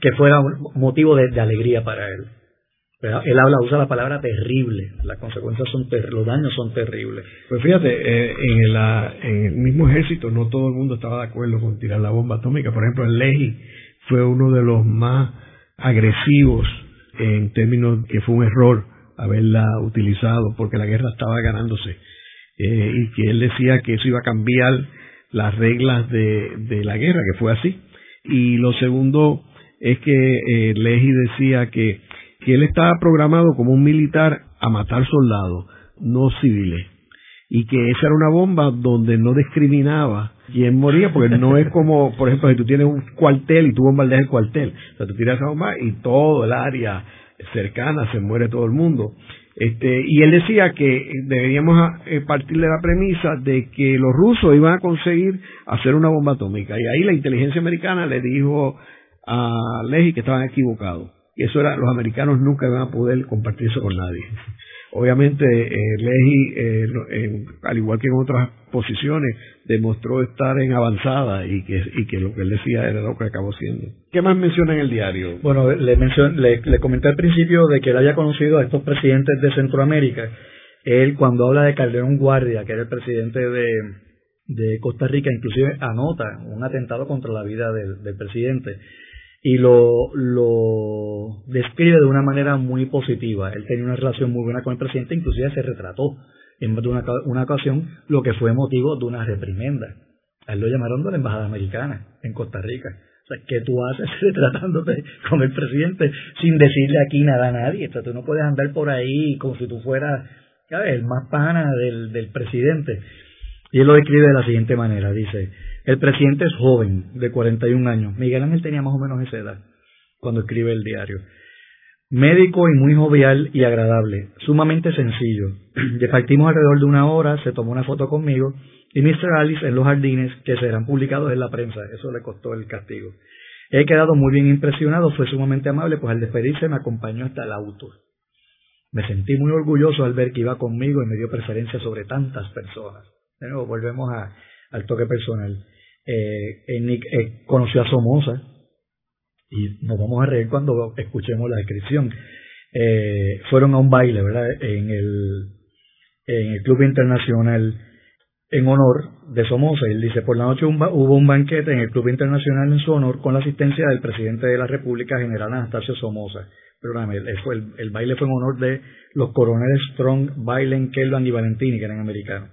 que fuera un motivo de, alegría para él. Pero él habla, usa la palabra terrible, las consecuencias son terribles, los daños son terribles. Pues fíjate, eh, en, el, en, el, mismo ejército no todo el mundo estaba de acuerdo con tirar la bomba atómica. Por ejemplo, el Lehi fue uno de los más agresivos en términos que fue un error haberla utilizado porque la guerra estaba ganándose eh, y que él decía que eso iba a cambiar las reglas de, de la guerra, que fue así. Y lo segundo es que eh, Leji decía que, que él estaba programado como un militar a matar soldados, no civiles. Y que esa era una bomba donde no discriminaba quién moría, porque no es como, por ejemplo, si tú tienes un cuartel y tú bombardeas el cuartel, o sea, tú tiras esa bomba y todo el área cercana se muere todo el mundo. Este, y él decía que deberíamos eh, partir de la premisa de que los rusos iban a conseguir hacer una bomba atómica. Y ahí la inteligencia americana le dijo a Leji que estaban equivocados. Y eso era, los americanos nunca iban a poder compartir eso con nadie. Obviamente, eh, Leji, eh, al igual que en otras posiciones, demostró estar en avanzada y que, y que lo que él decía era lo que acabó siendo. ¿Qué más menciona en el diario? Bueno, le, le, comenté al principio de que él haya conocido a estos presidentes de Centroamérica. Él, cuando habla de Calderón Guardia, que era el presidente de, de Costa Rica, inclusive anota un atentado contra la vida del presidente y lo, lo describe de una manera muy positiva. Él tenía una relación muy buena con el presidente, inclusive se retrató en una, una ocasión, lo que fue motivo de una reprimenda. A él lo llamaron de la Embajada Americana en Costa Rica. O sea, ¿qué tú haces retratándote con el presidente sin decirle aquí nada a nadie? O tú no puedes andar por ahí como si tú fueras el más pana del, del presidente. Y él lo describe de la siguiente manera. Dice, el presidente es joven, de 41 años. Miguel Ángel tenía más o menos esa edad cuando escribe el diario. Médico y muy jovial y agradable, sumamente sencillo. Partimos alrededor de una hora, se tomó una foto conmigo y Mr. Alice en los jardines que serán publicados en la prensa. Eso le costó el castigo. He quedado muy bien impresionado, fue sumamente amable, pues al despedirse me acompañó hasta el auto. Me sentí muy orgulloso al ver que iba conmigo y me dio preferencia sobre tantas personas. De nuevo, volvemos al toque personal eh, eh, conoció a Somoza y nos vamos a reír cuando escuchemos la descripción. Eh, fueron a un baile, ¿verdad? En el, en el Club Internacional en honor de Somoza. Él dice, por la noche hubo un banquete en el Club Internacional en su honor con la asistencia del presidente de la República, general Anastasio Somoza. Perdóname, el, el, el baile fue en honor de los coroneles Strong, Bailen, Kelvan y Valentini, que eran americanos.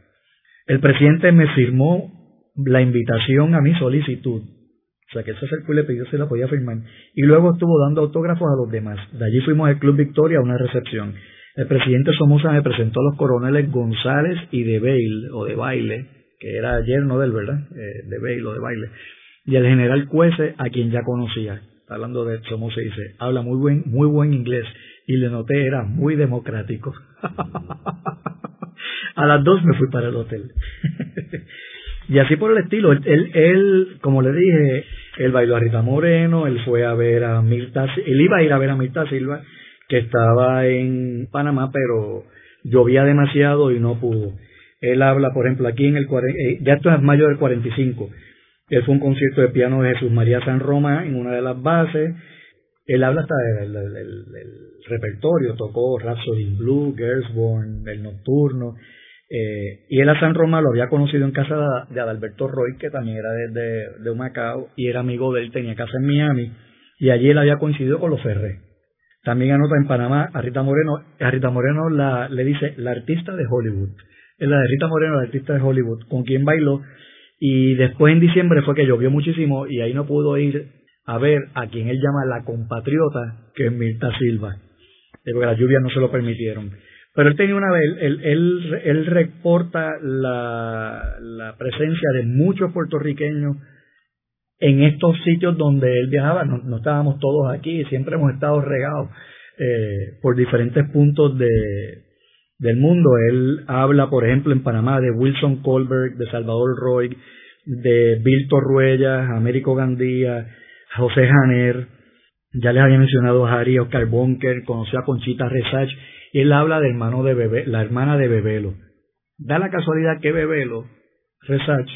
El presidente me firmó la invitación a mi solicitud. O sea que ese circuito le pidió se la podía firmar. Y luego estuvo dando autógrafos a los demás. De allí fuimos al Club Victoria a una recepción. El presidente Somoza me presentó a los coroneles González y de Bail, o de Baile, que era yerno de él, ¿verdad? Eh, de Bail o de Baile. Y al general Cuese, a quien ya conocía. hablando de Somoza, dice, habla muy buen, muy buen inglés. Y le noté, era muy democrático. a las dos me fui para el hotel. Y así por el estilo. Él, él, como le dije, él bailó a Rita Moreno, él fue a ver a Mirta, él iba a ir a ver a Mirta Silva, que estaba en Panamá, pero llovía demasiado y no pudo. Él habla, por ejemplo, aquí en el, eh, ya esto es mayo del 45, él fue un concierto de piano de Jesús María San Roma en una de las bases, él habla hasta del, repertorio, tocó Rhapsody Blue, Girls El Nocturno, eh, y él a San Roma lo había conocido en casa de, Adalberto Roy, que también era de, de, Macao, y era amigo de él, tenía casa en Miami, y allí él había coincidido con los Ferré. También anota en Panamá a Rita Moreno. A Rita Moreno la, le dice la artista de Hollywood. Es la de Rita Moreno, la artista de Hollywood, con quien bailó. Y después en diciembre fue que llovió muchísimo y ahí no pudo ir a ver a quien él llama la compatriota, que es Mirta Silva. Porque las lluvias no se lo permitieron. Pero él tenía una vez, él, él, él reporta la, la presencia de muchos puertorriqueños en estos sitios donde él viajaba, no, estábamos todos aquí, siempre hemos estado regados eh, por diferentes puntos de, del mundo. Él habla, por ejemplo, en Panamá de Wilson Colbert, de Salvador Roy, de Bill Torruella, Américo Gandía, José Janer, ya les había mencionado a Harry Oscar Bunker, conoció a Conchita Resach, él habla de hermano de Bebe, la hermana de Bebelo. Da la casualidad que Bebelo, Resach,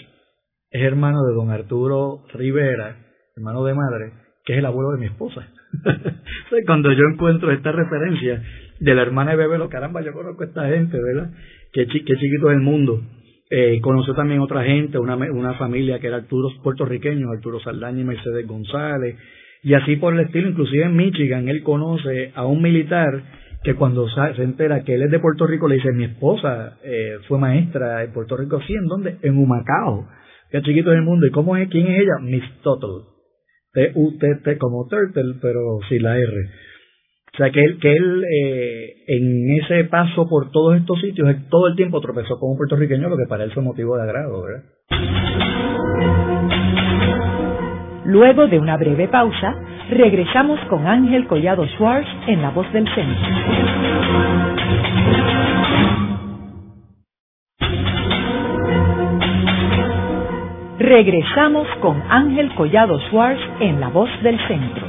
es hermano de don Arturo Rivera, hermano de madre, que es el abuelo de mi esposa. Cuando yo encuentro esta referencia de la hermana de Bebelo, caramba, yo conozco a esta gente, ¿verdad? Qué, chiquito es el mundo. Eh, conoció también otra gente, una, una familia que era Arturo puertorriqueño, Arturo Saldaña y Mercedes González, y así por el estilo, inclusive en Michigan, él conoce a un militar que cuando se entera que él es de Puerto Rico, le dice, mi esposa eh, fue maestra en Puerto Rico, sí, ¿en dónde? En Humacao qué chiquito es el mundo. ¿Y cómo es? ¿Quién es ella? Miss Tuttle. T-U-T-T como Turtle, pero sin la R. O sea, que él, que él eh, en ese paso por todos estos sitios, todo el tiempo tropezó como puertorriqueño, lo que para él fue motivo de agrado, ¿verdad? Luego de una breve pausa, regresamos con Ángel Collado Schwartz en La Voz del Centro. Regresamos con Ángel Collado Schwartz en La Voz del Centro.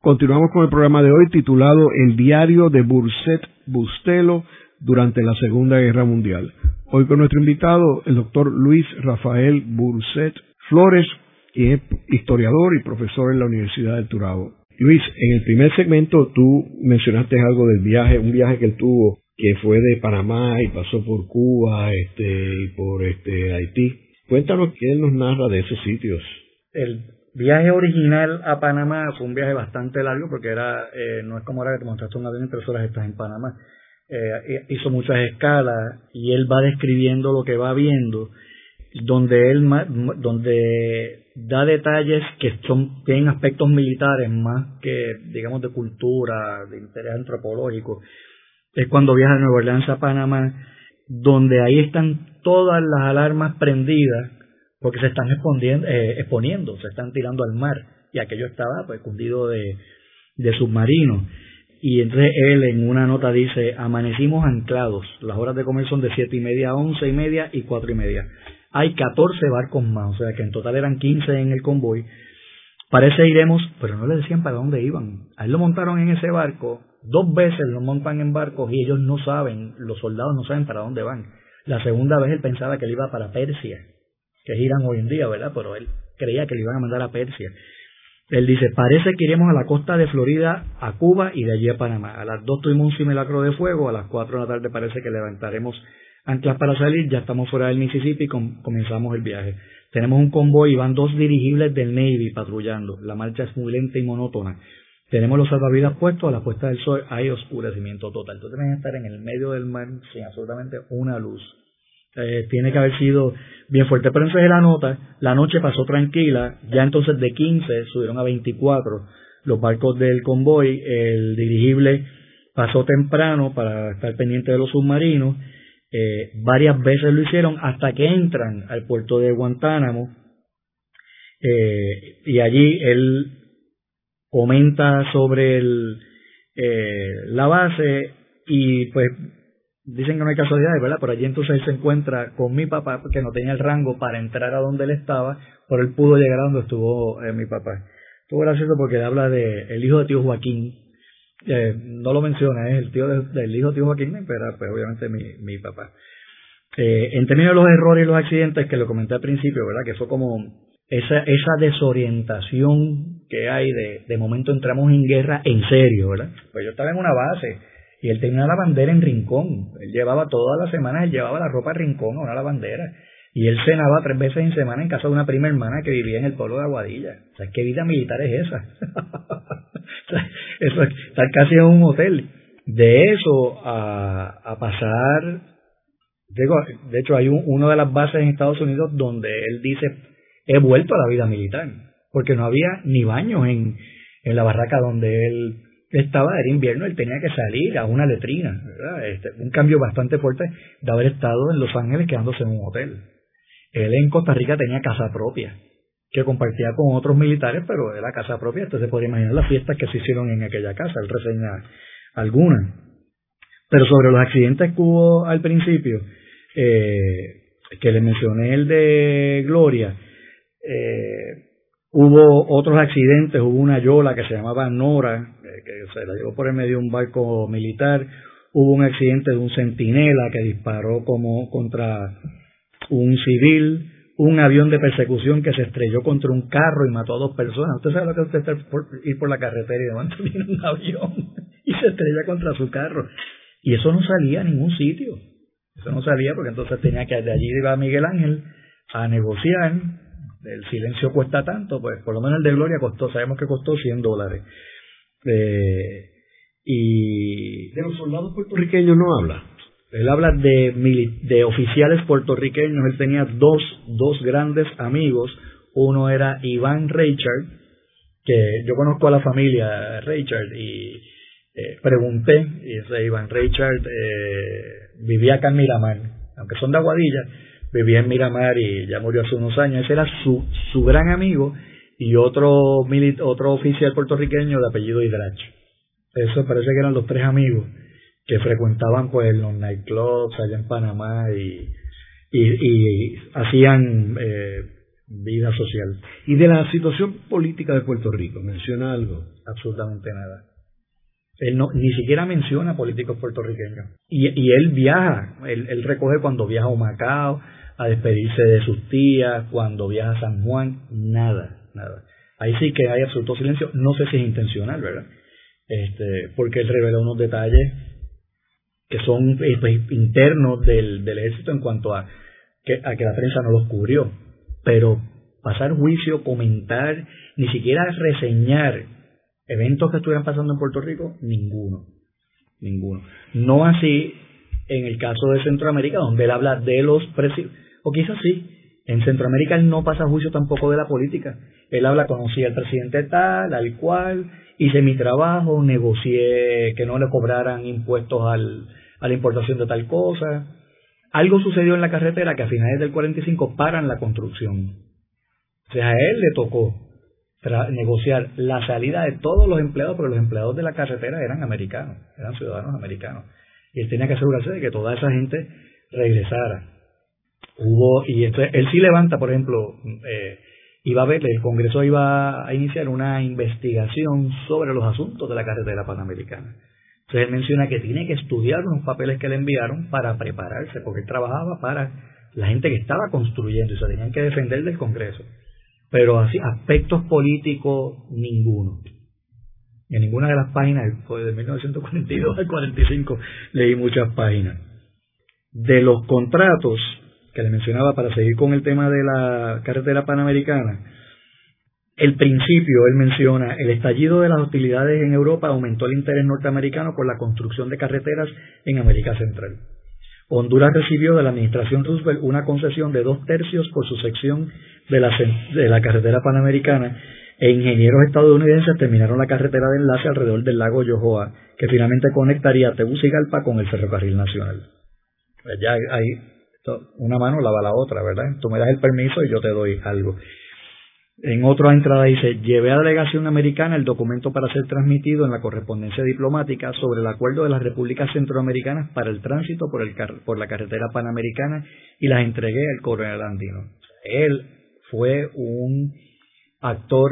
Continuamos con el programa de hoy titulado El diario de Burset Bustelo durante la Segunda Guerra Mundial. Hoy con nuestro invitado, el doctor Luis Rafael Burset Flores, que es historiador y profesor en la Universidad del Turabo. Luis, en el primer segmento tú mencionaste algo del viaje, un viaje que él tuvo que fue de Panamá y pasó por Cuba este, y por este, Haití. Cuéntanos qué nos narra de esos sitios. El viaje original a Panamá fue un viaje bastante largo porque era eh, no es como ahora que te montaste un avión en tres horas estás en Panamá. Eh, hizo muchas escalas y él va describiendo lo que va viendo, donde él donde da detalles que son tienen aspectos militares más que digamos de cultura, de interés antropológico es cuando viaja de Nueva Orleans a Panamá, donde ahí están todas las alarmas prendidas porque se están eh, exponiendo, se están tirando al mar y aquello estaba pues cundido de, de submarinos. Y entonces él en una nota dice, amanecimos anclados, las horas de comer son de siete y media a once y media y cuatro y media. Hay 14 barcos más, o sea que en total eran 15 en el convoy. Parece iremos, pero no le decían para dónde iban. A él lo montaron en ese barco Dos veces lo montan en barcos y ellos no saben, los soldados no saben para dónde van. La segunda vez él pensaba que él iba para Persia, que es Irán hoy en día, ¿verdad? Pero él creía que le iban a mandar a Persia. Él dice, parece que iremos a la costa de Florida, a Cuba y de allí a Panamá. A las dos tuvimos un simulacro de fuego, a las cuatro de la tarde parece que levantaremos anclas para salir, ya estamos fuera del Mississippi y comenzamos el viaje. Tenemos un convoy y van dos dirigibles del Navy patrullando. La marcha es muy lenta y monótona. Tenemos los salvavidas puestos, a la puesta del sol hay oscurecimiento total. Tú tienes que estar en el medio del mar sin absolutamente una luz. Eh, tiene que haber sido bien fuerte. Pero entonces la nota, la noche pasó tranquila, ya entonces de 15 subieron a 24 los barcos del convoy, el dirigible pasó temprano para estar pendiente de los submarinos, eh, varias veces lo hicieron hasta que entran al puerto de Guantánamo eh, y allí él comenta sobre eh, la base y pues dicen que no hay casualidades, ¿verdad? Por allí entonces él se encuentra con mi papá, que no tenía el rango para entrar a donde él estaba, pero él pudo llegar a donde estuvo mi papá. Estuvo gracioso porque habla de el hijo de tío Joaquín, eh, no lo menciona, es el tío del hijo de tío Joaquín, pero pues obviamente mi, mi papá. Eh, en términos de los errores y los accidentes que lo comenté al principio, ¿verdad? Que fue como esa, esa desorientación que hay de, de momento entramos en guerra en serio, ¿verdad? Pues yo estaba en una base y él tenía una bandera en Rincón. Él llevaba todas las semanas, él llevaba la ropa en Rincón a una lavandera. Y él cenaba tres veces en semana en casa de una prima hermana que vivía en el pueblo de Aguadilla. O sea, ¿qué vida militar es esa? eso, estar casi en un hotel. De eso a, a pasar, digo, de hecho hay un, una de las bases en Estados Unidos donde él dice, he vuelto a la vida militar, porque no había ni baños en, en la barraca donde él estaba, era invierno, él tenía que salir a una letrina. Este, un cambio bastante fuerte de haber estado en Los Ángeles quedándose en un hotel. Él en Costa Rica tenía casa propia, que compartía con otros militares, pero era casa propia, entonces se podría imaginar las fiestas que se hicieron en aquella casa, él reseña algunas. Pero sobre los accidentes que hubo al principio, eh, que le mencioné el de Gloria, eh, hubo otros accidentes, hubo una yola que se llamaba Nora, eh, que se la llevó por el medio de un barco militar, hubo un accidente de un centinela que disparó como contra un civil, un avión de persecución que se estrelló contra un carro y mató a dos personas. Usted sabe lo que usted ir por la carretera y de momento viene un avión y se estrella contra su carro. Y eso no salía a ningún sitio. Eso no salía porque entonces tenía que de allí iba Miguel Ángel a negociar. El silencio cuesta tanto, pues por lo menos el de Gloria costó, sabemos que costó 100 dólares. Eh, y de los soldados puertorriqueños no habla. Él habla de, de oficiales puertorriqueños. Él tenía dos, dos grandes amigos. Uno era Iván Richard, que yo conozco a la familia Richard y eh, pregunté, y ese Iván Richard eh, vivía acá en Miramar, aunque son de Aguadilla, vivía en Miramar y ya murió hace unos años. Ese era su, su gran amigo y otro, otro oficial puertorriqueño de apellido Hidrach. Eso parece que eran los tres amigos que frecuentaban pues los nightclubs allá en Panamá y, y, hacían eh, vida social. ¿Y de la situación política de Puerto Rico? ¿Menciona algo? Absolutamente nada. Él no, ni siquiera menciona políticos puertorriqueños. Y, y él viaja, él, él, recoge cuando viaja a Humacao, a despedirse de sus tías, cuando viaja a San Juan, nada, nada. Ahí sí que hay absoluto silencio, no sé si es intencional, ¿verdad? Este, porque él revela unos detalles que son eh, pues, internos del, del ejército en cuanto a que, a que la prensa no los cubrió. Pero pasar juicio, comentar, ni siquiera reseñar eventos que estuvieran pasando en Puerto Rico, ninguno. Ninguno. No así en el caso de Centroamérica, donde él habla de los precios, o quizás sí, en Centroamérica él no pasa juicio tampoco de la política. Él habla, conocí al presidente tal, al cual, hice mi trabajo, negocié que no le cobraran impuestos al, a la importación de tal cosa. Algo sucedió en la carretera que a finales del 45 paran la construcción. O sea, a él le tocó negociar la salida de todos los empleados, porque los empleados de la carretera eran americanos, eran ciudadanos americanos. Y él tenía que asegurarse de que toda esa gente regresara. Hubo, y esto, él sí levanta, por ejemplo, eh, iba a ver, el Congreso iba a iniciar una investigación sobre los asuntos de la carretera panamericana. Entonces él menciona que tiene que estudiar unos papeles que le enviaron para prepararse, porque él trabajaba para la gente que estaba construyendo y se tenían que defender del Congreso. Pero así, aspectos políticos, ninguno. En ninguna de las páginas, fue de 1942 al 45, leí muchas páginas. De los contratos que le mencionaba para seguir con el tema de la carretera panamericana, el principio, él menciona, el estallido de las hostilidades en Europa aumentó el interés norteamericano por la construcción de carreteras en América Central. Honduras recibió de la administración Roosevelt una concesión de dos tercios por su sección de la, de la carretera panamericana e ingenieros estadounidenses terminaron la carretera de enlace alrededor del lago Yohoa, que finalmente conectaría Tegucigalpa con el ferrocarril nacional. Pues ya hay una mano lava la otra, ¿verdad? Tú me das el permiso y yo te doy algo. En otra entrada dice, llevé a la delegación americana el documento para ser transmitido en la correspondencia diplomática sobre el acuerdo de las repúblicas centroamericanas para el tránsito por, el por la carretera panamericana y las entregué al coronel andino. Él fue un actor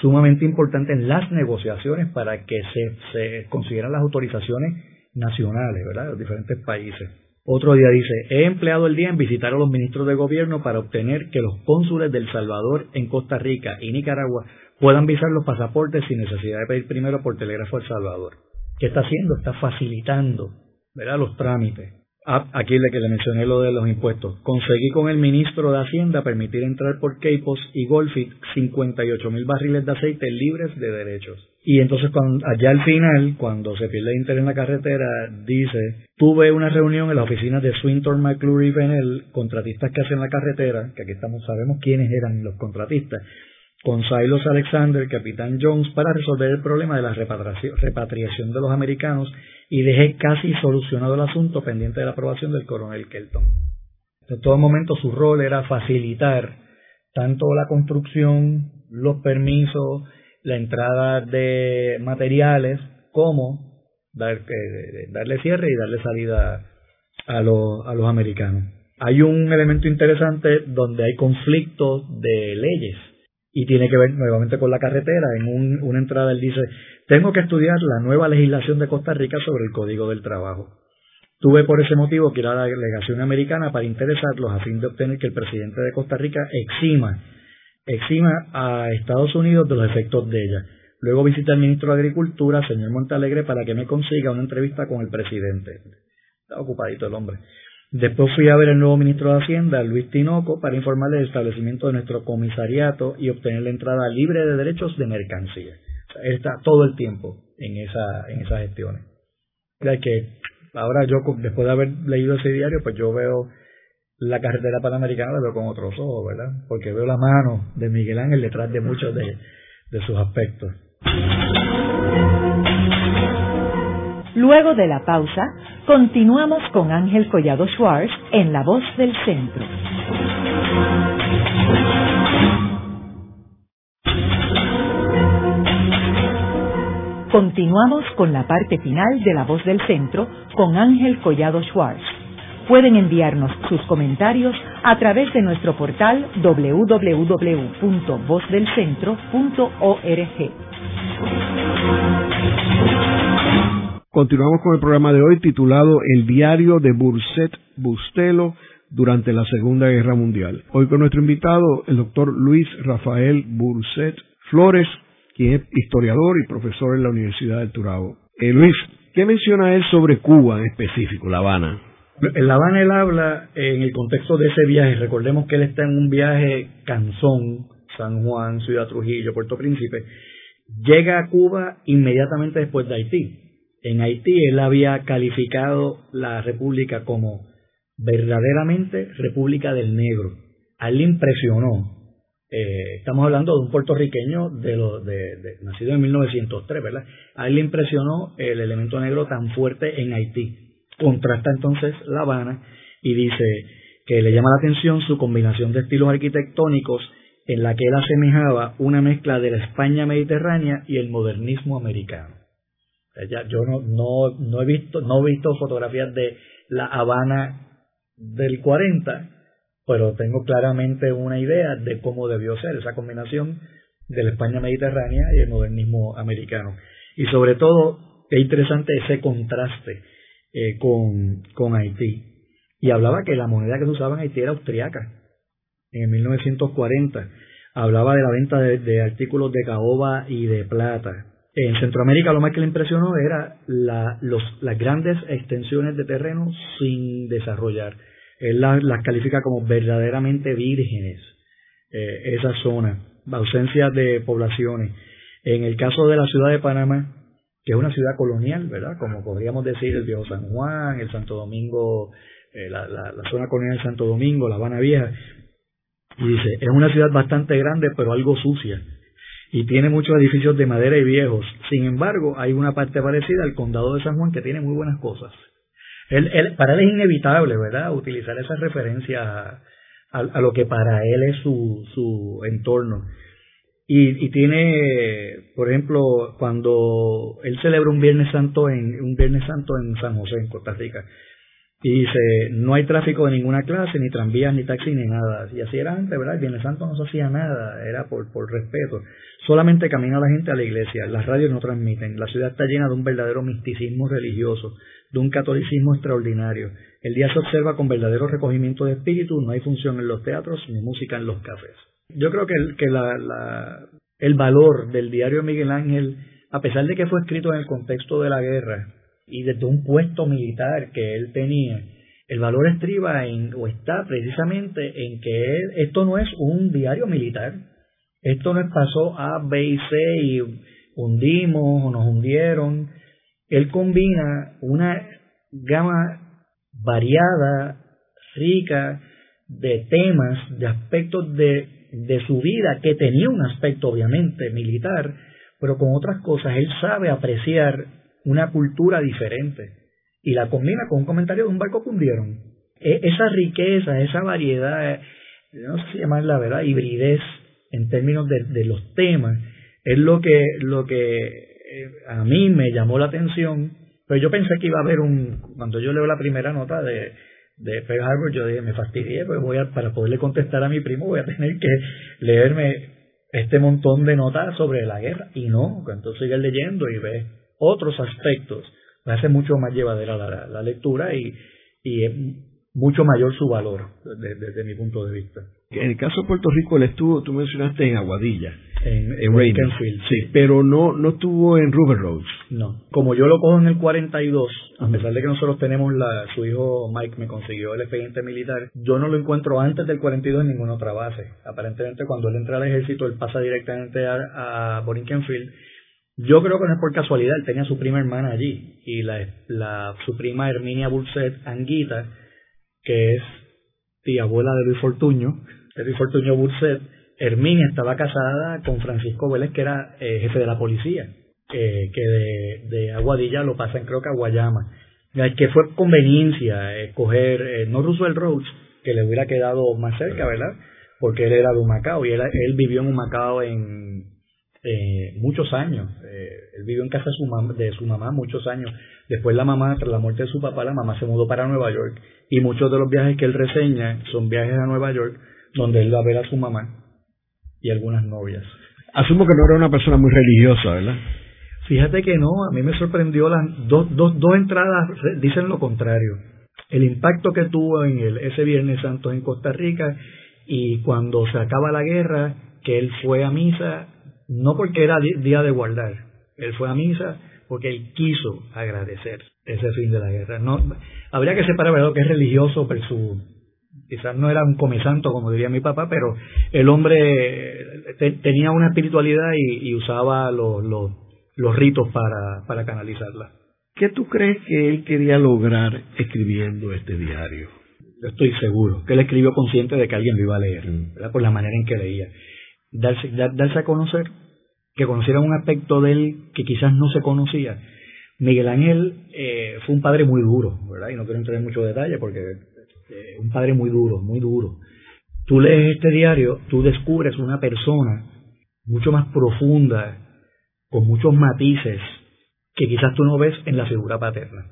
sumamente importante en las negociaciones para que se, se consiguieran las autorizaciones nacionales, ¿verdad?, de los diferentes países. Otro día dice, he empleado el día en visitar a los ministros de gobierno para obtener que los cónsules del Salvador en Costa Rica y Nicaragua puedan visar los pasaportes sin necesidad de pedir primero por telégrafo al Salvador. ¿Qué está haciendo? Está facilitando ¿verdad? los trámites. Ah, aquí le que le mencioné lo de los impuestos. Conseguí con el ministro de Hacienda permitir entrar por Capos y Golfit 58 mil barriles de aceite libres de derechos. Y entonces cuando, allá al final, cuando se pierde interés en la carretera, dice, tuve una reunión en la oficina de Swinton, McClure y Penel, contratistas que hacen la carretera, que aquí estamos, sabemos quiénes eran los contratistas, con Silos Alexander, capitán Jones, para resolver el problema de la repatriación de los americanos y dejé casi solucionado el asunto pendiente de la aprobación del coronel Kelton. En todo momento su rol era facilitar tanto la construcción, los permisos, la entrada de materiales, como dar, eh, darle cierre y darle salida a los, a los americanos. Hay un elemento interesante donde hay conflictos de leyes y tiene que ver nuevamente con la carretera. En una entrada él dice, tengo que estudiar la nueva legislación de Costa Rica sobre el Código del Trabajo. Tuve por ese motivo que ir a la delegación americana para interesarlos a fin de obtener que el presidente de Costa Rica exima, exima a Estados Unidos de los efectos de ella. Luego visité al ministro de Agricultura, señor Montalegre, para que me consiga una entrevista con el presidente. Está ocupadito el hombre. Después fui a ver al nuevo ministro de Hacienda, Luis Tinoco, para informarle del establecimiento de nuestro comisariato y obtener la entrada libre de derechos de mercancía. él está todo el tiempo en, esa, en esas gestiones. que ahora yo, después de haber leído ese diario, pues yo veo la carretera panamericana, la veo con otros ojos, ¿verdad? Porque veo la mano de Miguel Ángel detrás de muchos de, de sus aspectos. Luego de la pausa, continuamos con Ángel Collado Schwartz en La Voz del Centro. Continuamos con la parte final de La Voz del Centro con Ángel Collado Schwartz. Pueden enviarnos sus comentarios a través de nuestro portal www.vozdelcentro.org. Continuamos con el programa de hoy titulado El diario de Burset Bustelo durante la Segunda Guerra Mundial. Hoy con nuestro invitado, el doctor Luis Rafael Burset Flores, quien es historiador y profesor en la Universidad del Turabo. Eh, Luis, ¿qué menciona él sobre Cuba en específico, La Habana? La Habana él habla en el contexto de ese viaje. Recordemos que él está en un viaje Canzón, San Juan, Ciudad Trujillo, Puerto Príncipe. Llega a Cuba inmediatamente después de Haití en Haití él había calificado la república como verdaderamente República del Negro. A él le impresionó. Eh, estamos hablando de un puertorriqueño de, de, nacido en 1903, ¿verdad? A él le impresionó el elemento negro tan fuerte en Haití. Contrasta entonces La Habana y dice que le llama la atención su combinación de estilos arquitectónicos en la que él asemejaba una mezcla de la España mediterránea y el modernismo americano yo no, no, no, he visto, no he visto fotografías de La Habana del 40, pero tengo claramente una idea de cómo debió ser esa combinación de la España mediterránea y el modernismo americano. Y sobre todo, es interesante ese contraste eh, con, con Haití. Y hablaba que la moneda que se usaba en Haití era austriaca, en 1940. Hablaba de la venta de, de artículos de caoba y de plata en Centroamérica lo más que le impresionó era las grandes extensiones de terreno sin desarrollar. Él las, califica como verdaderamente vírgenes, eh, esa zona, ausencia de poblaciones. En el caso de la ciudad de Panamá, es una ciudad colonial, ¿verdad? Como podríamos decir el Viejo San Juan, el Santo Domingo, eh, la, la zona colonial de Santo Domingo, La Habana Vieja. Y dice, es una ciudad bastante grande, pero algo sucia y tiene muchos edificios de madera y viejos. Sin embargo, hay una parte parecida al condado de San Juan que tiene muy buenas cosas. Él, para él es inevitable, ¿verdad?, utilizar esa referencia a, lo que para él es su, su entorno. Y, y, tiene, por ejemplo, cuando él celebra un Viernes Santo en un Viernes Santo en San José, en Costa Rica, y dice, no hay tráfico de ninguna clase, ni tranvías, ni taxi, ni nada. Y así era antes, ¿verdad? El Viernes Santo no se hacía nada, era por, por respeto. Solamente camina la gente a la iglesia, las radios no transmiten, la ciudad está llena de un verdadero misticismo religioso, de un catolicismo extraordinario. El día se observa con verdadero recogimiento de espíritu, no hay función en los teatros ni música en los cafés. Yo creo que, el, que la, la, el valor del diario Miguel Ángel, a pesar de que fue escrito en el contexto de la guerra y desde un puesto militar que él tenía, el valor estriba en, o está precisamente en que esto no es un diario militar. Esto no es pasó A, B y C y hundimos o nos hundieron. Él combina una gama variada, rica, de temas, de aspectos de, de su vida, que tenía un aspecto obviamente militar, pero con otras cosas. Él sabe apreciar una cultura diferente y la combina con un comentario de un barco que hundieron. E, esa riqueza, esa variedad, no sé si llamarla verdad, hibridez en términos de, los temas, es lo que, lo que eh, a mí me llamó la atención. Pero yo pensé que iba a haber un, cuando yo leo la primera nota de, de Pearl Harbor, yo dije, me fastidié, pues voy a, para poderle contestar a mi primo voy a tener que leerme este montón de notas sobre la guerra. Y no, entonces sigue leyendo y ve otros aspectos me hace mucho más llevadera la, lectura y, y es mucho mayor su valor desde, mi punto de vista. En el caso de Puerto Rico, él estuvo, tú mencionaste en Aguadilla, en, en sí, pero no no estuvo en River Roads. No, como yo lo cojo en el 42, a pesar de que nosotros tenemos la, su hijo Mike me consiguió el expediente militar, yo no lo encuentro antes del 42 en ninguna otra base. Aparentemente cuando él entra al ejército, él pasa directamente a, a Borinkenfield yo creo que no es por casualidad, él tenía su prima hermana allí y la, la, su prima Herminia Burset Anguita, que es tía abuela de Luis Fortuño, de Luis Fortuño Burset, Herminia estaba casada con Francisco Vélez, que era eh, jefe de la policía, eh, que de, de, Aguadilla lo pasan creo que a Guayama, que fue conveniencia escoger, eh, no Roosevelt Roads, que le hubiera quedado más cerca, ¿verdad? Porque él era de Humacao y él, él vivió en Humacao en eh, muchos años. Eh, él vivió en casa de su, mamá, de su mamá muchos años. Después la mamá, tras la muerte de su papá, la mamá se mudó para Nueva York. Y muchos de los viajes que él reseña son viajes a Nueva York, donde él va a ver a su mamá y algunas novias. Asumo que no era una persona muy religiosa, ¿verdad? Fíjate que no, a mí me sorprendió las dos, dos, dos entradas, dicen lo contrario. El impacto que tuvo en el, ese Viernes Santo en Costa Rica y cuando se acaba la guerra, que él fue a misa no porque era día de guardar, él fue a misa porque él quiso agradecer ese fin de la guerra. No, habría que separar lo que es religioso versus quizás no era un comesanto como diría mi papá, pero el hombre tenía una espiritualidad y, usaba los, los, ritos para, para canalizarla. ¿Qué tú crees que él quería lograr escribiendo este diario? Yo estoy seguro que él escribió consciente de que alguien lo iba a leer, mm. por la manera en que leía darse, darse a conocer, que conociera un aspecto de él que quizás no se conocía. Miguel Ángel eh, fue un padre muy duro, ¿verdad? Y no quiero entrar en mucho detalle porque eh, un padre muy duro, muy duro. Tú lees este diario, tú descubres una persona mucho más profunda, con muchos matices, que quizás tú no ves en la figura paterna.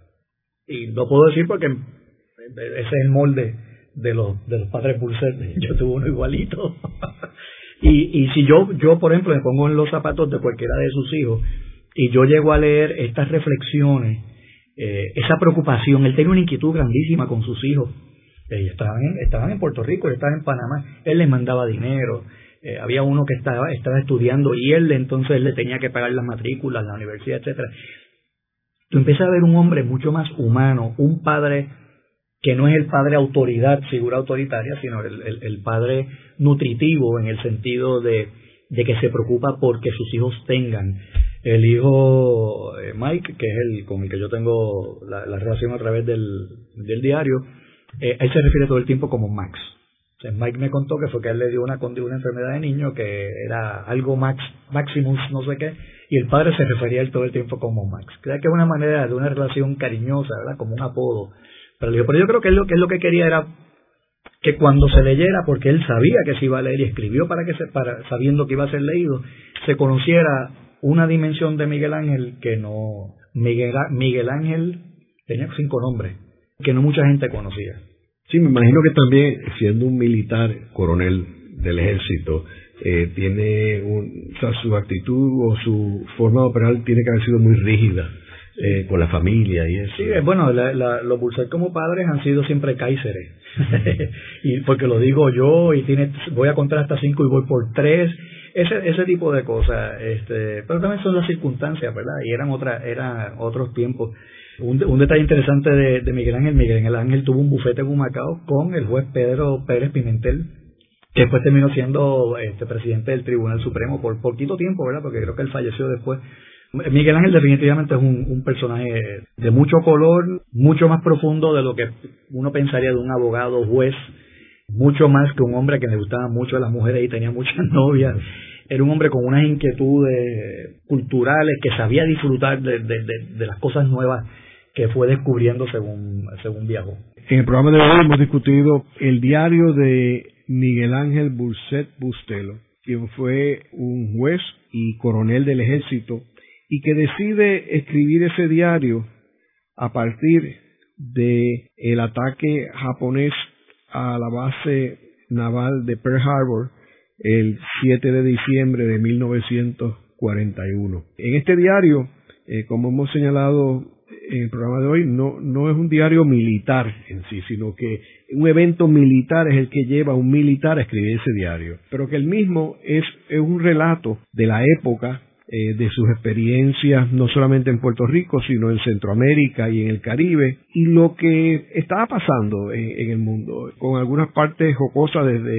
Y lo puedo decir porque ese es el molde de los, de los padres Pulset. Yo tuve uno igualito. Y, y si yo, yo, por ejemplo, me pongo en los zapatos de cualquiera de sus hijos y yo llego a leer estas reflexiones, eh, esa preocupación, él tenía una inquietud grandísima con sus hijos. Ellos estaban en, estaban en Puerto Rico, estaban en Panamá, él les mandaba dinero, eh, había uno que estaba, estaba estudiando y él entonces le tenía que pagar las matrículas, la universidad, etcétera. Tú empiezas a ver un hombre mucho más humano, un padre que no es el padre autoridad, figura autoritaria, sino el, el, padre nutritivo en el sentido de, de, que se preocupa porque sus hijos tengan. El hijo eh, Mike, que es el con el que yo tengo la, relación a través del, del diario, eh, él se refiere todo el tiempo como Max. Mike me contó que fue que él le dio una, una enfermedad de niño que era algo Max, Maximus, no sé qué, y el padre se refería a él todo el tiempo como Max. Creo que es una manera de una relación cariñosa, ¿verdad? Como un apodo pero, yo creo que él lo, que lo que quería era que cuando se leyera, porque él sabía que se iba a leer y escribió para que se, para, sabiendo que iba a ser leído, se conociera una dimensión de Miguel Ángel que no, Miguel, Miguel Ángel tenía cinco nombres, que no mucha gente conocía. Sí, me imagino que también, siendo un militar, coronel del ejército, eh, tiene un, o sea, su actitud o su forma de operar tiene que haber sido muy rígida eh, con la familia y eso. Sí, eh, bueno, los Burset como padres han sido siempre cáiceres. y porque lo digo yo y tiene, voy a contar hasta cinco y voy por tres. Ese, ese tipo de cosas. Este, pero también son las circunstancias, ¿verdad? Y eran, otra, eran otros tiempos. Un, detalle interesante de, Miguel Ángel, Miguel Ángel tuvo un bufete en Humacao con el juez Pedro Pérez Pimentel, que después terminó siendo este presidente del Tribunal Supremo por poquito tiempo, ¿verdad? Porque creo que él falleció después. Miguel Ángel definitivamente es un, personaje de mucho color, mucho más profundo de lo que uno pensaría de un abogado juez, mucho más que un hombre que le gustaba mucho a las mujeres y tenía muchas novias. Era un hombre con unas inquietudes culturales que sabía disfrutar de, de, de, las cosas nuevas que fue descubriendo según, según viajó. En el programa de hoy hemos discutido el diario de Miguel Ángel Burset Bustelo, quien fue un juez y coronel del ejército y que decide escribir ese diario a partir de el ataque japonés a la base naval de Pearl Harbor el 7 de diciembre de 1941. En este diario, eh, como hemos señalado en el programa de hoy, no, no es un diario militar en sí, sino que un evento militar es el que lleva a un militar a escribir ese diario, pero que el mismo es, es un relato de la época eh, de sus experiencias no solamente en Puerto Rico, sino en Centroamérica y en el Caribe, y lo que estaba pasando en, el mundo, con algunas partes jocosas desde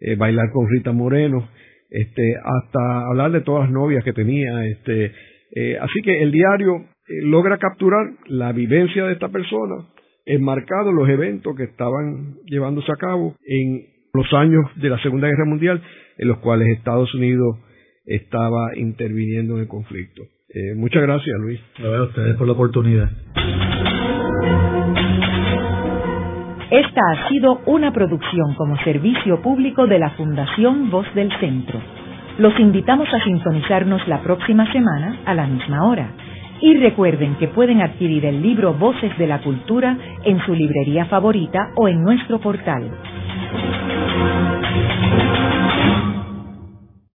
eh, bailar con Rita Moreno, este, hasta hablar de todas las novias que tenía, este, eh, así que el diario logra capturar la vivencia de esta persona, enmarcado los eventos que estaban llevándose a cabo en los años de la Segunda Guerra Mundial, en los cuales Estados Unidos estaba interviniendo en el conflicto. Eh, muchas gracias, Luis. A ustedes por la oportunidad. Esta ha sido una producción como servicio público de la Fundación Voz del Centro. Los invitamos a sintonizarnos la próxima semana a la misma hora. Y recuerden que pueden adquirir el libro Voces de la Cultura en su librería favorita o en nuestro portal